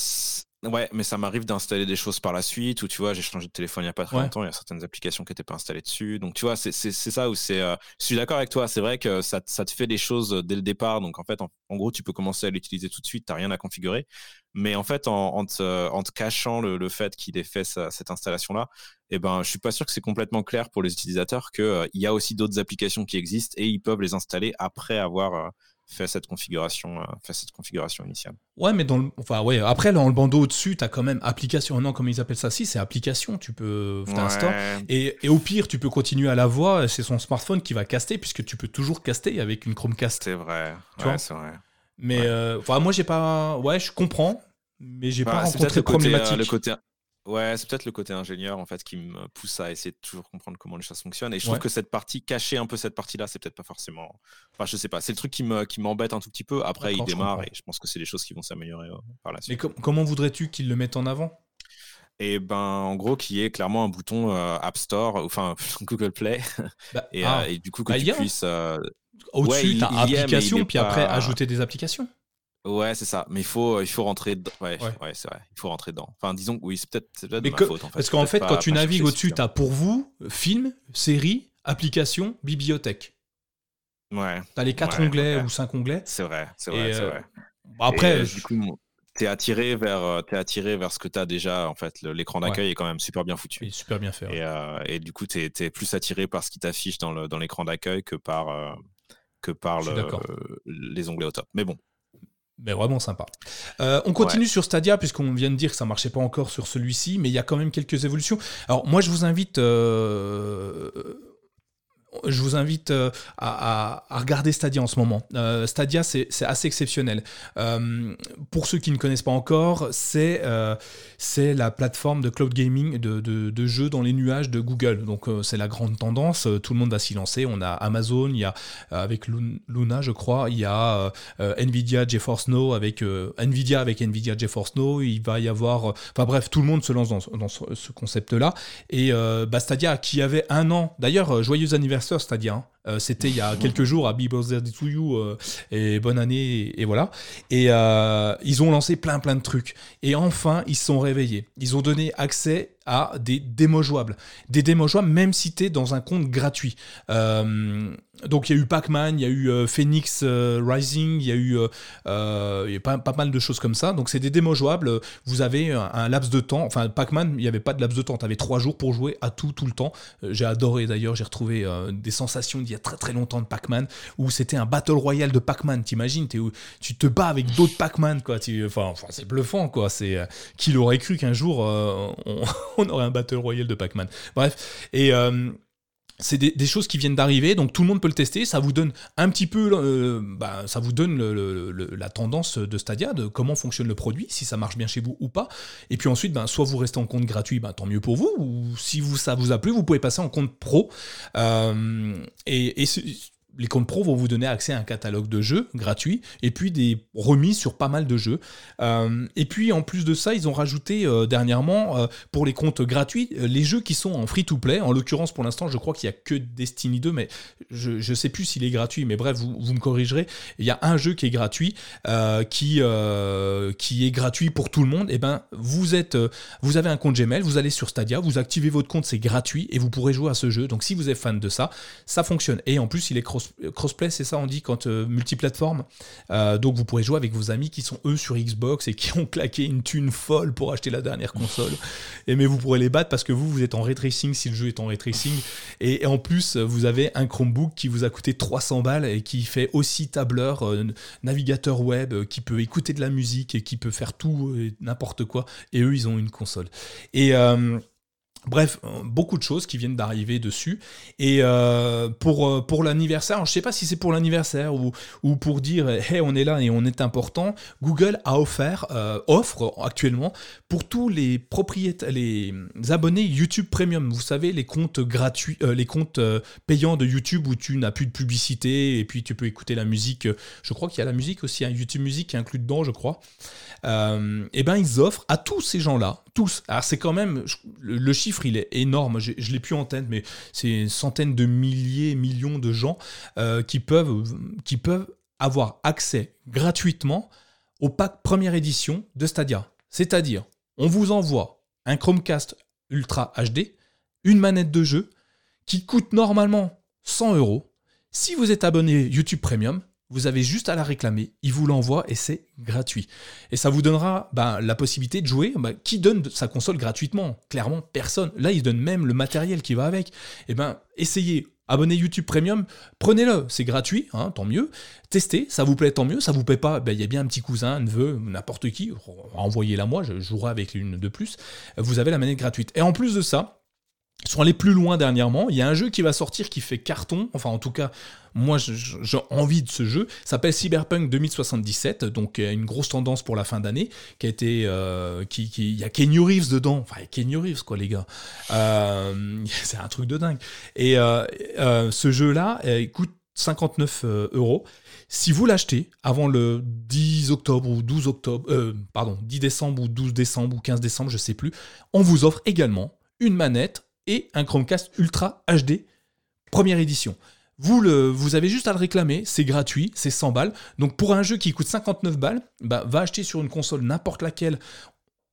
Ouais, mais ça m'arrive d'installer des choses par la suite, ou tu vois, j'ai changé de téléphone il n'y a pas très longtemps, il y a certaines applications qui n'étaient pas installées dessus. Donc tu vois, c'est ça où c'est. Euh, je suis d'accord avec toi, c'est vrai que ça, ça, te fait des choses dès le départ. Donc en fait, en, gros, tu peux commencer à l'utiliser tout de suite, tu n'as rien à configurer. Mais en fait, en, en, te, en te, cachant le, le fait qu'il ait fait cette installation-là, eh ben, je suis pas sûr que c'est complètement clair pour les utilisateurs qu'il euh, y a aussi d'autres applications qui existent et ils peuvent les installer après avoir euh, fait cette configuration, euh, fait cette configuration initiale. Ouais, mais dans le, enfin ouais, après dans le bandeau au-dessus, tu as quand même application. Non, comme ils appellent ça, si c'est application, tu peux ouais. et, et, au pire, tu peux continuer à la voix. C'est son smartphone qui va caster puisque tu peux toujours caster avec une Chromecast. C'est vrai. ouais, c'est vrai. Mais euh, moi j'ai pas, ouais, je comprends, mais j'ai bah, pas rencontré de problématique. le côté Ouais, c'est peut-être le côté ingénieur en fait qui me pousse à essayer de toujours comprendre comment les choses fonctionnent. Et je trouve que cette partie, cacher un peu cette partie-là, c'est peut-être pas forcément. Enfin, je sais pas. C'est le truc qui me qui m'embête un tout petit peu. Après, il démarre et je pense que c'est des choses qui vont s'améliorer euh, par la suite. Mais comment voudrais-tu qu'ils le mettent en avant? Et eh ben en gros qui est clairement un bouton euh, App Store, enfin Google Play, bah, et, euh, ah. et, du coup que bah, tu puisses. Au-dessus, tu as application, puis après ajouter des applications. Ouais, c'est ça. Mais il faut, il faut rentrer dedans. Ouais, ouais. c'est vrai. Il faut rentrer dedans. Enfin, disons oui, c'est peut-être peut ma faute. En fait. Parce qu'en fait, quand tu navigues au-dessus, tu as pour vous film, série, application, bibliothèque. Ouais. Tu as les quatre onglets ou cinq onglets. C'est vrai, c'est vrai, c'est euh, vrai. après, euh, du coup, t'es attiré vers, euh, es attiré vers ce que tu as déjà. En fait, l'écran d'accueil est quand même super bien foutu. Il est super bien fait. Et, et, du coup, tu es, plus attiré par ce qui t'affiche dans l'écran dans d'accueil que par, que par le, les onglets au top. Mais bon, mais vraiment sympa. Euh, on continue sur Stadia, puisqu'on vient de dire que ça marchait pas encore sur celui-ci, mais il y a quand même quelques évolutions. Alors moi, je vous invite euh, je vous invite euh, à, regarder Stadia en ce moment. Euh, Stadia, c'est assez exceptionnel. Euh, pour ceux qui ne connaissent pas encore, c'est la plateforme de cloud gaming, de, jeux dans les nuages de Google. Donc c'est la grande tendance. Tout le monde va s'y lancer. On a Amazon, il y a avec Luna, je crois, il y a Nvidia GeForce Now avec Nvidia avec Nvidia GeForce Now. Il va y avoir, enfin bref, tout le monde se lance dans, ce, concept-là. Et bah, Stadia, qui avait un an, d'ailleurs, joyeux anniversaire c'est-à-dire hein. euh, C'était il y a quelques jours à Be Birthday to You euh, et bonne année et, voilà. Et euh, ils ont lancé plein plein de trucs. Et enfin, ils se sont réveillés. Ils ont donné accès à des démos jouables. Des démos jouables même si tu es dans un compte gratuit. Euh, donc il y a eu Pac-Man, il y a eu euh, Phoenix euh, Rising, il y a eu pas, mal de choses comme ça. Donc c'est des démos jouables. Vous avez un, laps de temps. Enfin Pac-Man, il n'y avait pas de laps de temps. Tu avais trois jours pour jouer à tout tout le temps. j'ai adoré d'ailleurs. J'ai retrouvé des sensations d'il y a très très longtemps de Pac-Man où c'était un battle royale de Pac-Man. T'imagines Tu te bats avec d'autres Pac-Man. Enfin, c'est bluffant quoi. C'est qui l'aurait cru qu'un jour on, aurait un battle royale de Pac-Man. Bref et c'est des, choses qui viennent d'arriver, donc tout le monde peut le tester. Ça vous donne un petit peu, euh, bah, ça vous donne la tendance de Stadia, de comment fonctionne le produit, si ça marche bien chez vous ou pas. Et puis ensuite, ben, soit vous restez en compte gratuit, ben, tant mieux pour vous. Ou si vous, ça vous a plu, vous pouvez passer en compte pro. Euh, et, et les comptes pro vont vous donner accès à un catalogue de jeux gratuit et puis des remises sur pas mal de jeux. Euh, et puis en plus de ça, ils ont rajouté euh, dernièrement euh, pour les comptes gratuits les jeux qui sont en free-to-play. En l'occurrence, pour l'instant, je crois qu'il n'y a que Destiny 2, mais je ne sais plus s'il est gratuit. Mais bref, vous, me corrigerez. Il y a un jeu qui est gratuit, qui, qui est gratuit pour tout le monde. Et eh ben, vous êtes, vous avez un compte Gmail, vous allez sur Stadia, vous activez votre compte, c'est gratuit et vous pourrez jouer à ce jeu. Donc si vous êtes fan de ça, ça fonctionne. Et en plus, il est cross crossplay, c'est ça on dit quand euh, multiplateforme. Euh, donc vous pourrez jouer avec vos amis qui sont eux sur Xbox et qui ont claqué une thune folle pour acheter la dernière console. et mais vous pourrez les battre parce que vous vous êtes en ray tracing si le jeu est en ray tracing. Et, en plus vous avez un Chromebook qui vous a coûté 300 balles et qui fait aussi tableur, euh, navigateur web, qui peut écouter de la musique et qui peut faire tout n'importe quoi. Et eux ils ont une console. Et Bref, euh, beaucoup de choses qui viennent d'arriver dessus. Et euh, pour, euh, pour l'anniversaire, je ne sais pas si c'est pour l'anniversaire ou, ou, pour dire hey, on est là et on est important, Google a offert, offre actuellement pour tous les propriétaires, les abonnés YouTube Premium. Vous savez, les comptes gratuits, les comptes payants de YouTube où tu n'as plus de publicité et puis tu peux écouter la musique. Je crois qu'il y a la musique aussi, un YouTube Music est inclus dedans, je crois. et eh ben ils offrent à tous ces gens-là, Alors c'est quand même le chiffre il est énorme. Je, l'ai plus en tête, mais c'est une centaine de milliers, millions de gens euh, qui, peuvent, qui peuvent avoir accès gratuitement au pack première édition de Stadia. C'est-à-dire, on vous envoie un Chromecast Ultra HD, une manette de jeu qui coûte normalement 100 euros. Si vous êtes abonné YouTube Premium, vous avez juste à la réclamer, il vous l'envoie et c'est gratuit. Et ça vous donnera bah, la possibilité de jouer. Bah, qui donne sa console gratuitement? Clairement, personne. Là, il donne même le matériel qui va avec. Eh ben, essayez. Abonnez YouTube Premium, prenez-le, c'est gratuit, hein, tant mieux. Testez, ça vous plaît, tant mieux. Ça vous plaît pas, ben, il y a bien un petit cousin, un neveu, n'importe qui, envoyez-la moi, je jouerai avec l'une de plus. Vous avez la manette gratuite. Et en plus de ça, sont allés plus loin dernièrement. Il y a un jeu qui va sortir qui fait carton, enfin en tout cas, moi j'ai envie de ce jeu, s'appelle Cyberpunk 2077, donc une grosse tendance pour la fin d'année, qui euh, qui, il y a Kenny Reeves dedans, enfin Kenny Reeves quoi les gars, euh, c'est un truc de dingue. Et euh, ce jeu-là coûte 59 euros. Si vous l'achetez avant le 10 octobre ou 12 octobre, pardon, 10 décembre ou 12 décembre ou 15 décembre, je sais plus, on vous offre également une manette et un Chromecast Ultra HD première édition. Vous, le, vous avez juste à le réclamer, c'est gratuit, c'est 100 balles. Donc pour un jeu qui coûte 59 balles, bah, va acheter sur une console n'importe laquelle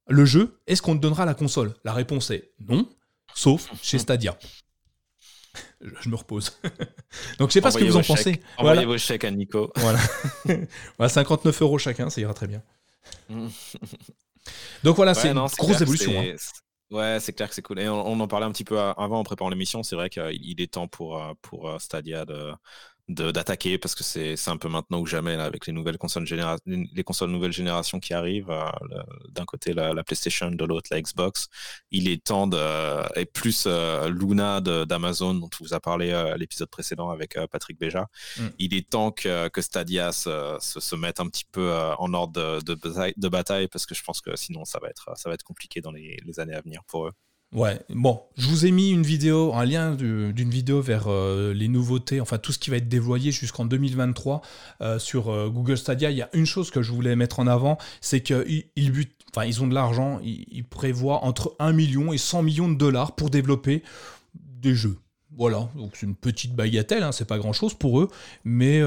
le jeu, est-ce qu'on te donnera la console? La réponse est non, sauf chez Stadia. Je me repose. Donc je sais pas ce que vous en pensez. Envoyez vos chèques à Nico. Voilà. 59 euros chacun, ça ira très bien. Donc voilà, c'est une grosse évolution. Hein. Ouais, c'est clair que c'est cool. Et on, en parlait un petit peu avant en préparant l'émission. C'est vrai qu'il est temps pour, euh, pour euh, Stadia de, d'attaquer parce que c'est un peu maintenant ou jamais avec les nouvelles consoles les consoles nouvelle génération qui arrivent euh, d'un côté la, PlayStation de l'autre la Xbox il est temps de et plus Luna d'Amazon dont on vous a parlé à l'épisode précédent avec Patrick Béja mm. il est temps que, que Stadia se, se, mette un petit peu en ordre de, de, bataille, parce que je pense que sinon ça va être ça va être compliqué dans les, les années à venir pour eux Ouais, bon, je vous ai mis une vidéo, un lien d'une vidéo vers euh, les nouveautés, enfin tout ce qui va être dévoilé jusqu'en 2023 euh, sur euh, Google Stadia. Il y a une chose que je voulais mettre en avant, c'est qu'ils ils, enfin, ils ont de l'argent, ils, prévoient entre 1 million et 100 millions de dollars pour développer des jeux. Voilà, donc c'est une petite bagatelle, hein, c'est pas grand chose pour eux, mais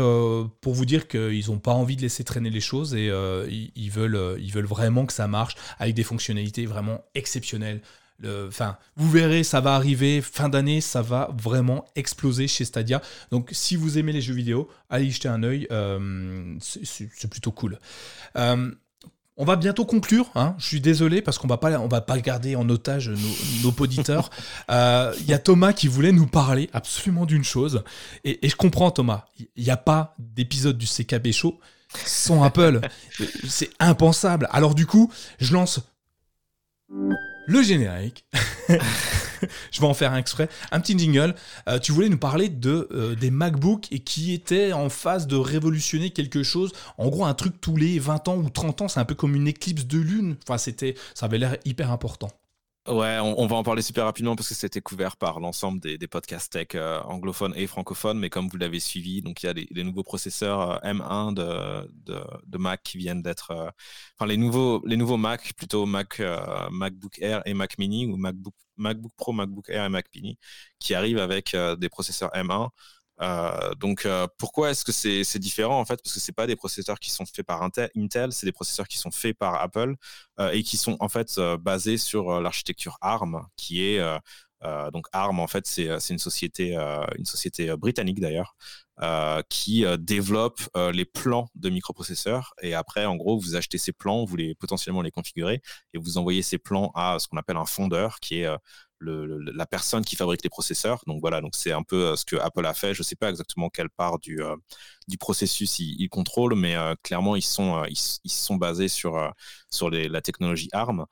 pour vous dire qu'ils n'ont pas envie de laisser traîner les choses et ils, veulent, ils veulent vraiment que ça marche avec des fonctionnalités vraiment exceptionnelles Enfin, vous verrez, ça va arriver fin d'année, ça va vraiment exploser chez Stadia. Donc, si vous aimez les jeux vidéo, allez y jeter un œil. Euh, c'est plutôt cool. Euh, on va bientôt conclure. Hein. Je suis désolé parce qu'on va pas, on va pas garder en otage nos, auditeurs. Il euh, y a Thomas qui voulait nous parler absolument d'une chose. Et, et, je comprends Thomas. Il n'y a pas d'épisode du CKB Show sans Apple. C'est impensable. Alors du coup, je lance le générique. je vais en faire un extrait. Un petit jingle. Euh, tu voulais nous parler euh, des MacBooks et qui étaient en phase de révolutionner quelque chose. En gros, un truc tous les 20 ans ou 30 ans, c'est un peu comme une éclipse de lune. Enfin, ça avait l'air hyper important. Ouais, on, va en parler super rapidement parce que c'était couvert par l'ensemble des, podcasts tech euh, anglophones et francophones. Mais comme vous l'avez suivi, donc il y a les, nouveaux processeurs euh, M1 de, de, Mac qui viennent d'être, euh, enfin les nouveaux, les nouveaux Mac plutôt Mac, MacBook Air et Mac Mini ou MacBook, MacBook Pro, MacBook Air et Mac Mini qui arrivent avec des processeurs M1. Euh, donc euh, pourquoi est-ce que c'est différent en fait? Parce que c'est pas des processeurs qui sont faits par Intel, c'est des processeurs qui sont faits par Apple euh, et qui sont en fait basés sur l'architecture ARM, qui est donc ARM en fait c'est une société une société britannique d'ailleurs qui développe les plans de microprocesseurs. Et après en gros vous achetez ces plans, vous voulez potentiellement les configurer et vous envoyez ces plans à ce qu'on appelle un fondeur qui est la personne qui fabrique les processeurs. Donc voilà, donc c'est un peu euh, ce que Apple a fait. Je ne sais pas exactement quelle part du, euh, du processus ils, contrôlent, mais euh, clairement ils sont, ils, sont basés sur, sur la technologie ARM.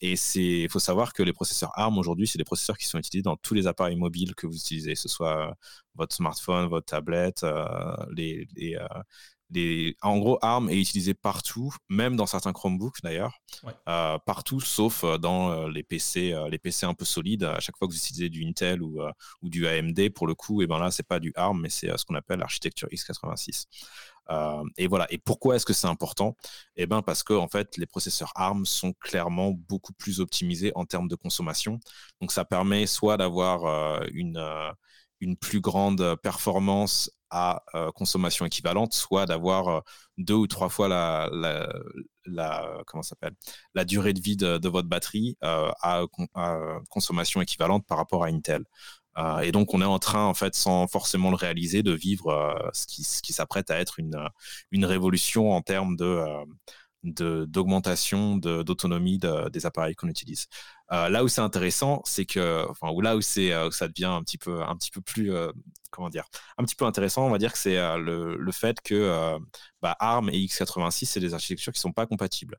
et il faut savoir que les processeurs ARM aujourd'hui, c'est des processeurs qui sont utilisés dans tous les appareils mobiles que vous utilisez, que ce soit votre smartphone, votre tablette, les en gros, ARM est utilisé partout, même dans certains Chromebooks d'ailleurs, euh, partout sauf euh, dans euh, les PC, les PC un peu solides. À chaque fois que vous utilisez du Intel ou, ou du AMD, pour le coup, et eh ben là, c'est pas du ARM, mais c'est ce qu'on appelle l'architecture x86. et voilà. Et pourquoi est-ce que c'est important? Eh ben parce que en fait, les processeurs ARM sont clairement beaucoup plus optimisés en termes de consommation. Donc, ça permet soit d'avoir une une plus grande performance à euh, consommation équivalente, soit d'avoir euh, deux ou trois fois la, la, s'appelle la durée de vie de, votre batterie euh, à, consommation équivalente par rapport à Intel. et donc on est en train, en fait, sans forcément le réaliser, de vivre ce qui, ce qui s'apprête à être une, une révolution en termes de d'augmentation d'autonomie des appareils qu'on utilise. Euh, là où c'est intéressant, c'est que, enfin, ou là où c'est, euh, ça devient un petit peu, un petit peu plus, euh, comment dire, un petit peu intéressant, on va dire que c'est le, le, fait que bah, ARM et x86, c'est des architectures qui sont pas compatibles.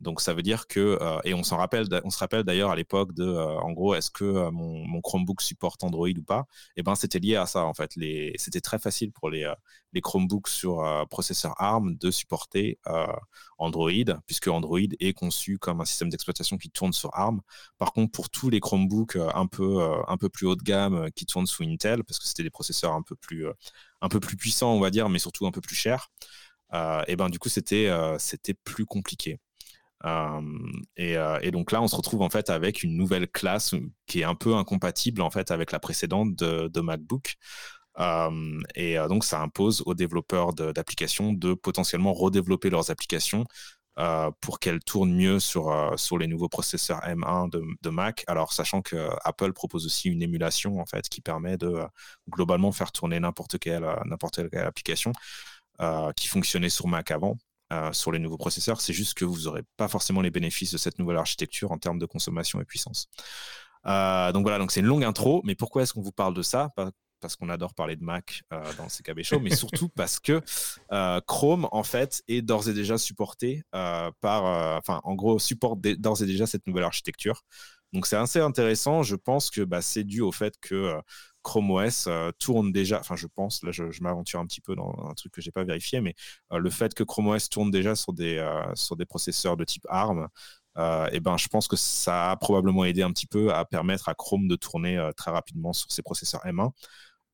Donc ça veut dire que, euh, et on s'en rappelle, on se rappelle d'ailleurs à l'époque de, euh, en gros, est-ce que euh, mon, Chromebook supporte Android ou pas? Et eh ben c'était lié à ça en fait. C'était très facile pour les, les Chromebooks sur processeur ARM de supporter Android, puisque Android est conçu comme un système d'exploitation qui tourne sur ARM. Par contre, pour tous les Chromebooks un peu, un peu plus haut de gamme qui tournent sous Intel, parce que c'était des processeurs un peu plus, un peu plus puissants, on va dire, mais surtout un peu plus chers. et eh ben du coup c'était c'était plus compliqué. Euh, euh, et, donc là, on se retrouve en fait avec une nouvelle classe qui est un peu incompatible en fait avec la précédente de, MacBook. Euh, et donc, ça impose aux développeurs d'applications de, potentiellement redévelopper leurs applications pour qu'elles tournent mieux sur, les nouveaux processeurs M1 de, Mac. Alors, sachant que Apple propose aussi une émulation en fait qui permet de globalement faire tourner n'importe quelle application qui fonctionnait sur Mac avant. Euh, sur les nouveaux processeurs. C'est juste que vous n'aurez pas forcément les bénéfices de cette nouvelle architecture en termes de consommation et puissance. Euh, donc voilà, donc c'est une longue intro, mais pourquoi est-ce qu'on vous parle de ça? Parce qu'on adore parler de Mac euh, dans ces CKB Show, mais surtout parce que Chrome, en fait, est d'ores et déjà supporté par, enfin, en gros, supporte d'ores et déjà cette nouvelle architecture. Donc c'est assez intéressant. Je pense que bah, c'est dû au fait que Chrome OS euh, tourne déjà, enfin je pense, là je, m'aventure un petit peu dans un truc que j'ai pas vérifié, mais euh, le fait que Chrome OS tourne déjà sur des, euh, sur des processeurs de type ARM, et ben, je pense que ça a probablement aidé un petit peu à permettre à Chrome de tourner très rapidement sur ses processeurs M1.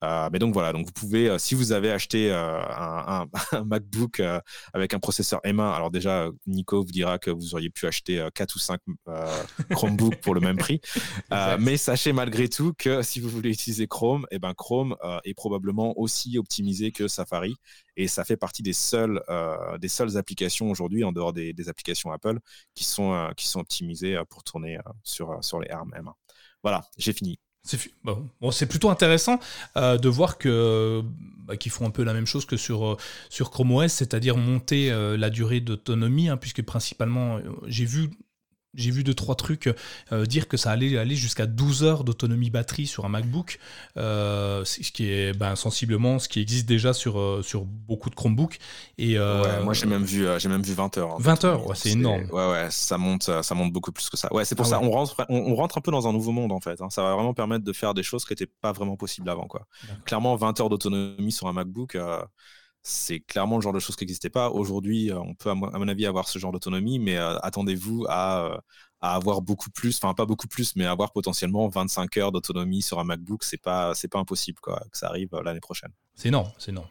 Euh, mais donc voilà, donc vous pouvez, euh, si vous avez acheté euh, un, MacBook avec un processeur M1, alors déjà Nico vous dira que vous auriez pu acheter 4 ou 5 Chromebooks pour le même prix. mais sachez malgré tout que si vous voulez utiliser Chrome, et eh ben Chrome est probablement aussi optimisé que Safari et ça fait partie des seules, des seules applications aujourd'hui en dehors des, des, applications Apple qui sont, qui sont optimisées pour tourner sur, sur les ARM M1. Voilà, j'ai fini. C'est plutôt intéressant euh, de voir que bah, qu'ils font un peu la même chose que sur euh, Chrome OS, c'est-à-dire monter euh, la durée d'autonomie, hein, puisque principalement j'ai vu j'ai vu deux, trois trucs euh, dire que ça allait aller jusqu'à 12 heures d'autonomie batterie sur un MacBook, euh, ce qui est ben, sensiblement ce qui existe déjà sur, euh, sur beaucoup de Chromebooks. Et, moi, j'ai même, vu, j'ai même vu 20 heures. 20 heures, c'est énorme. Ouais, ouais, ça monte, ça monte beaucoup plus que ça. Ouais, c'est pour ah ça, on, rentre, on, rentre un peu dans un nouveau monde en fait. Hein. Ça va vraiment permettre de faire des choses qui n'étaient pas vraiment possibles avant. Quoi. Clairement, 20 heures d'autonomie sur un MacBook c'est clairement le genre de choses qui n'existait pas. Aujourd'hui, euh, on peut, à mon avis, avoir ce genre d'autonomie, mais euh, attendez-vous à, euh, à, avoir beaucoup plus, enfin pas beaucoup plus, mais avoir potentiellement 25 heures d'autonomie sur un MacBook. C'est pas, pas impossible que ça arrive l'année prochaine. C'est énorme, c'est énorme.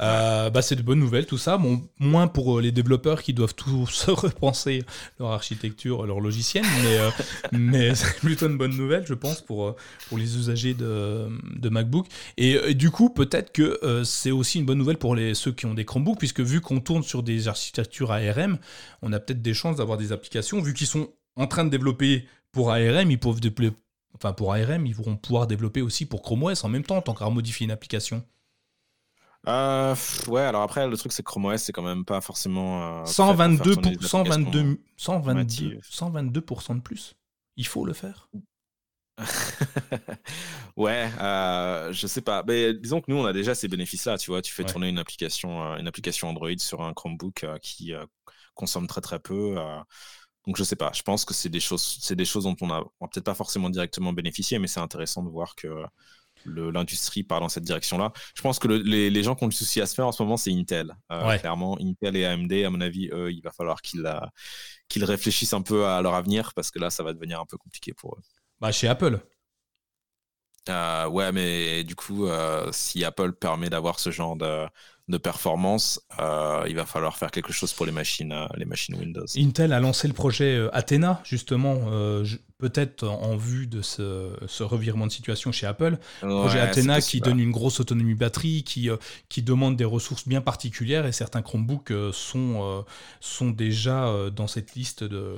Euh, bah, c'est de bonnes nouvelles tout ça. Bon, moins pour euh, les développeurs qui doivent tous se repenser leur architecture, leur logiciel, mais, euh, mais c'est plutôt une bonne nouvelle, je pense, pour, pour les usagers de, de MacBook. Et, du coup, peut-être que c'est aussi une bonne nouvelle pour les, ceux qui ont des Chromebooks, puisque vu qu'on tourne sur des architectures ARM, on a peut-être des chances d'avoir des applications, vu qu'ils sont en train de développer pour ARM, ils peuvent développer, enfin pour ARM, ils vont pouvoir développer aussi pour Chrome OS en même temps, tant qu'à modifier une application. Euh, ouais, alors après, le truc, c'est que Chrome OS, c'est quand même pas forcément. 122, pour, 122, 122, 122% de plus. Il faut le faire. ouais, euh, je sais pas. Mais disons que nous, on a déjà ces bénéfices-là. Tu vois, tu fais tourner une application, euh, une application Android sur un Chromebook qui consomme très très peu. donc je sais pas. Je pense que c'est des choses, c'est des choses dont on a, on a peut-être pas forcément directement bénéficié, mais c'est intéressant de voir que l'industrie part dans cette direction-là. Je pense que les, gens qui ont le souci à se faire en ce moment, c'est Intel. Euh, clairement, Intel et AMD, à mon avis, eux, il va falloir qu'ils qu'ils réfléchissent un peu à leur avenir parce que là, ça va devenir un peu compliqué pour eux. Bah, chez Apple. Euh, ouais, mais du coup, euh, si Apple permet d'avoir ce genre de, de performance, euh, il va falloir faire quelque chose pour les machines, euh, les machines Windows. Intel a lancé le projet euh, Athena, justement, peut-être en vue de ce, revirement de situation chez Apple. Le projet Athena qui donne une grosse autonomie batterie, qui, qui demande des ressources bien particulières, et certains Chromebooks sont, sont déjà dans cette liste de,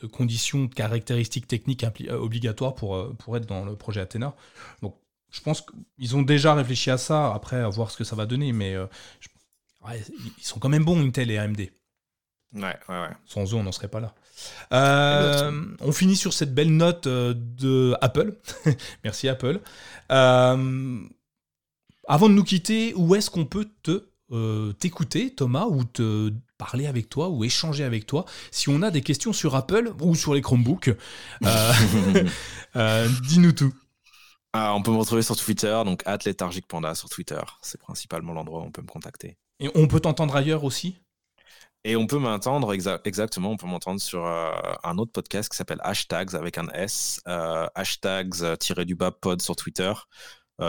de, conditions, de caractéristiques techniques obligatoires pour, pour être dans le projet Athena. Donc je pense qu'ils ont déjà réfléchi à ça, après à voir ce que ça va donner, mais euh, ils sont quand même bons, Intel et AMD. Ouais, ouais, ouais. Sans eux, on n'en serait pas là. Euh, on finit sur cette belle note euh, de Apple. Merci Apple. avant de nous quitter, où est-ce qu'on peut te t'écouter, Thomas, ou te parler avec toi, ou échanger avec toi, si on a des questions sur Apple ou sur les Chromebooks? Dis-nous tout. Ah, on peut me retrouver sur Twitter, donc Panda sur Twitter. C'est principalement l'endroit où on peut me contacter. Et on peut t'entendre ailleurs aussi? Et on peut m'entendre, exactement, on peut m'entendre sur euh, un autre podcast qui s'appelle Hashtags avec un S, euh, hashtags-du-bas euh, pod sur Twitter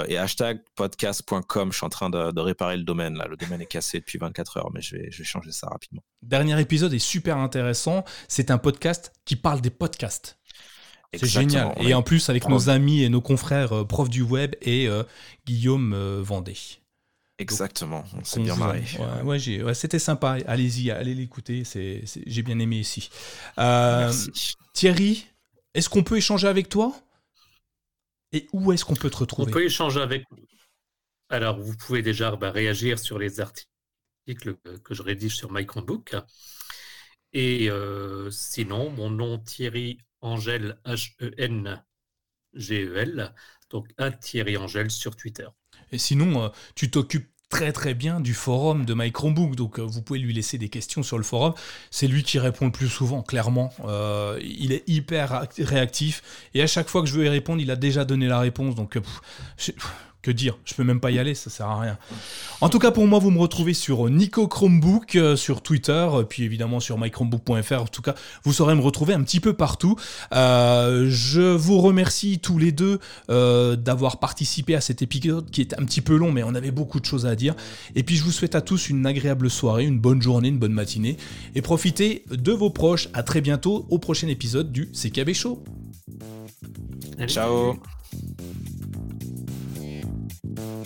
et hashtag podcast.com. Je suis en train de, réparer le domaine là. Le domaine est cassé depuis 24 heures, mais je vais, je vais changer ça rapidement. Dernier épisode est super intéressant. C'est un podcast qui parle des podcasts. C'est génial. Et en plus, avec nos amis et nos confrères euh, profs du web et euh, Guillaume euh, Vendée. Exactement, on s'est bien marré. Ouais, c'était sympa. Allez-y, allez l'écouter. j'ai bien aimé ici. Thierry, est-ce qu'on peut échanger avec toi? Et où est-ce qu'on peut te retrouver? On peut échanger avec. Alors, vous pouvez déjà bah, réagir sur les articles que je rédige sur MyChromeBook. Et sinon, mon nom Thierry Angèle, H-E-N-G-E-L, donc à Thierry Angèle sur Twitter. Et sinon, euh, tu t'occupes très très bien du forum de My Chromebook, donc euh, vous pouvez lui laisser des questions sur le forum. C'est lui qui répond le plus souvent, clairement. Euh, il est hyper réactif et à chaque fois que je veux y répondre, il a déjà donné la réponse. Donc que dire Je peux même pas y aller, ça sert à rien. En tout cas, pour moi, vous me retrouvez sur Nico Chromebook, euh, sur Twitter, euh, puis évidemment sur mychromebook.fr. En tout cas, vous saurez me retrouver un petit peu partout. Euh, je vous remercie tous les deux d'avoir participé à cet épisode qui est un petit peu long, mais on avait beaucoup de choses à dire. Et puis, je vous souhaite à tous une agréable soirée, une bonne journée, une bonne matinée. Et profitez de vos proches. À très bientôt au prochain épisode du CKB Show. Ciao. Thank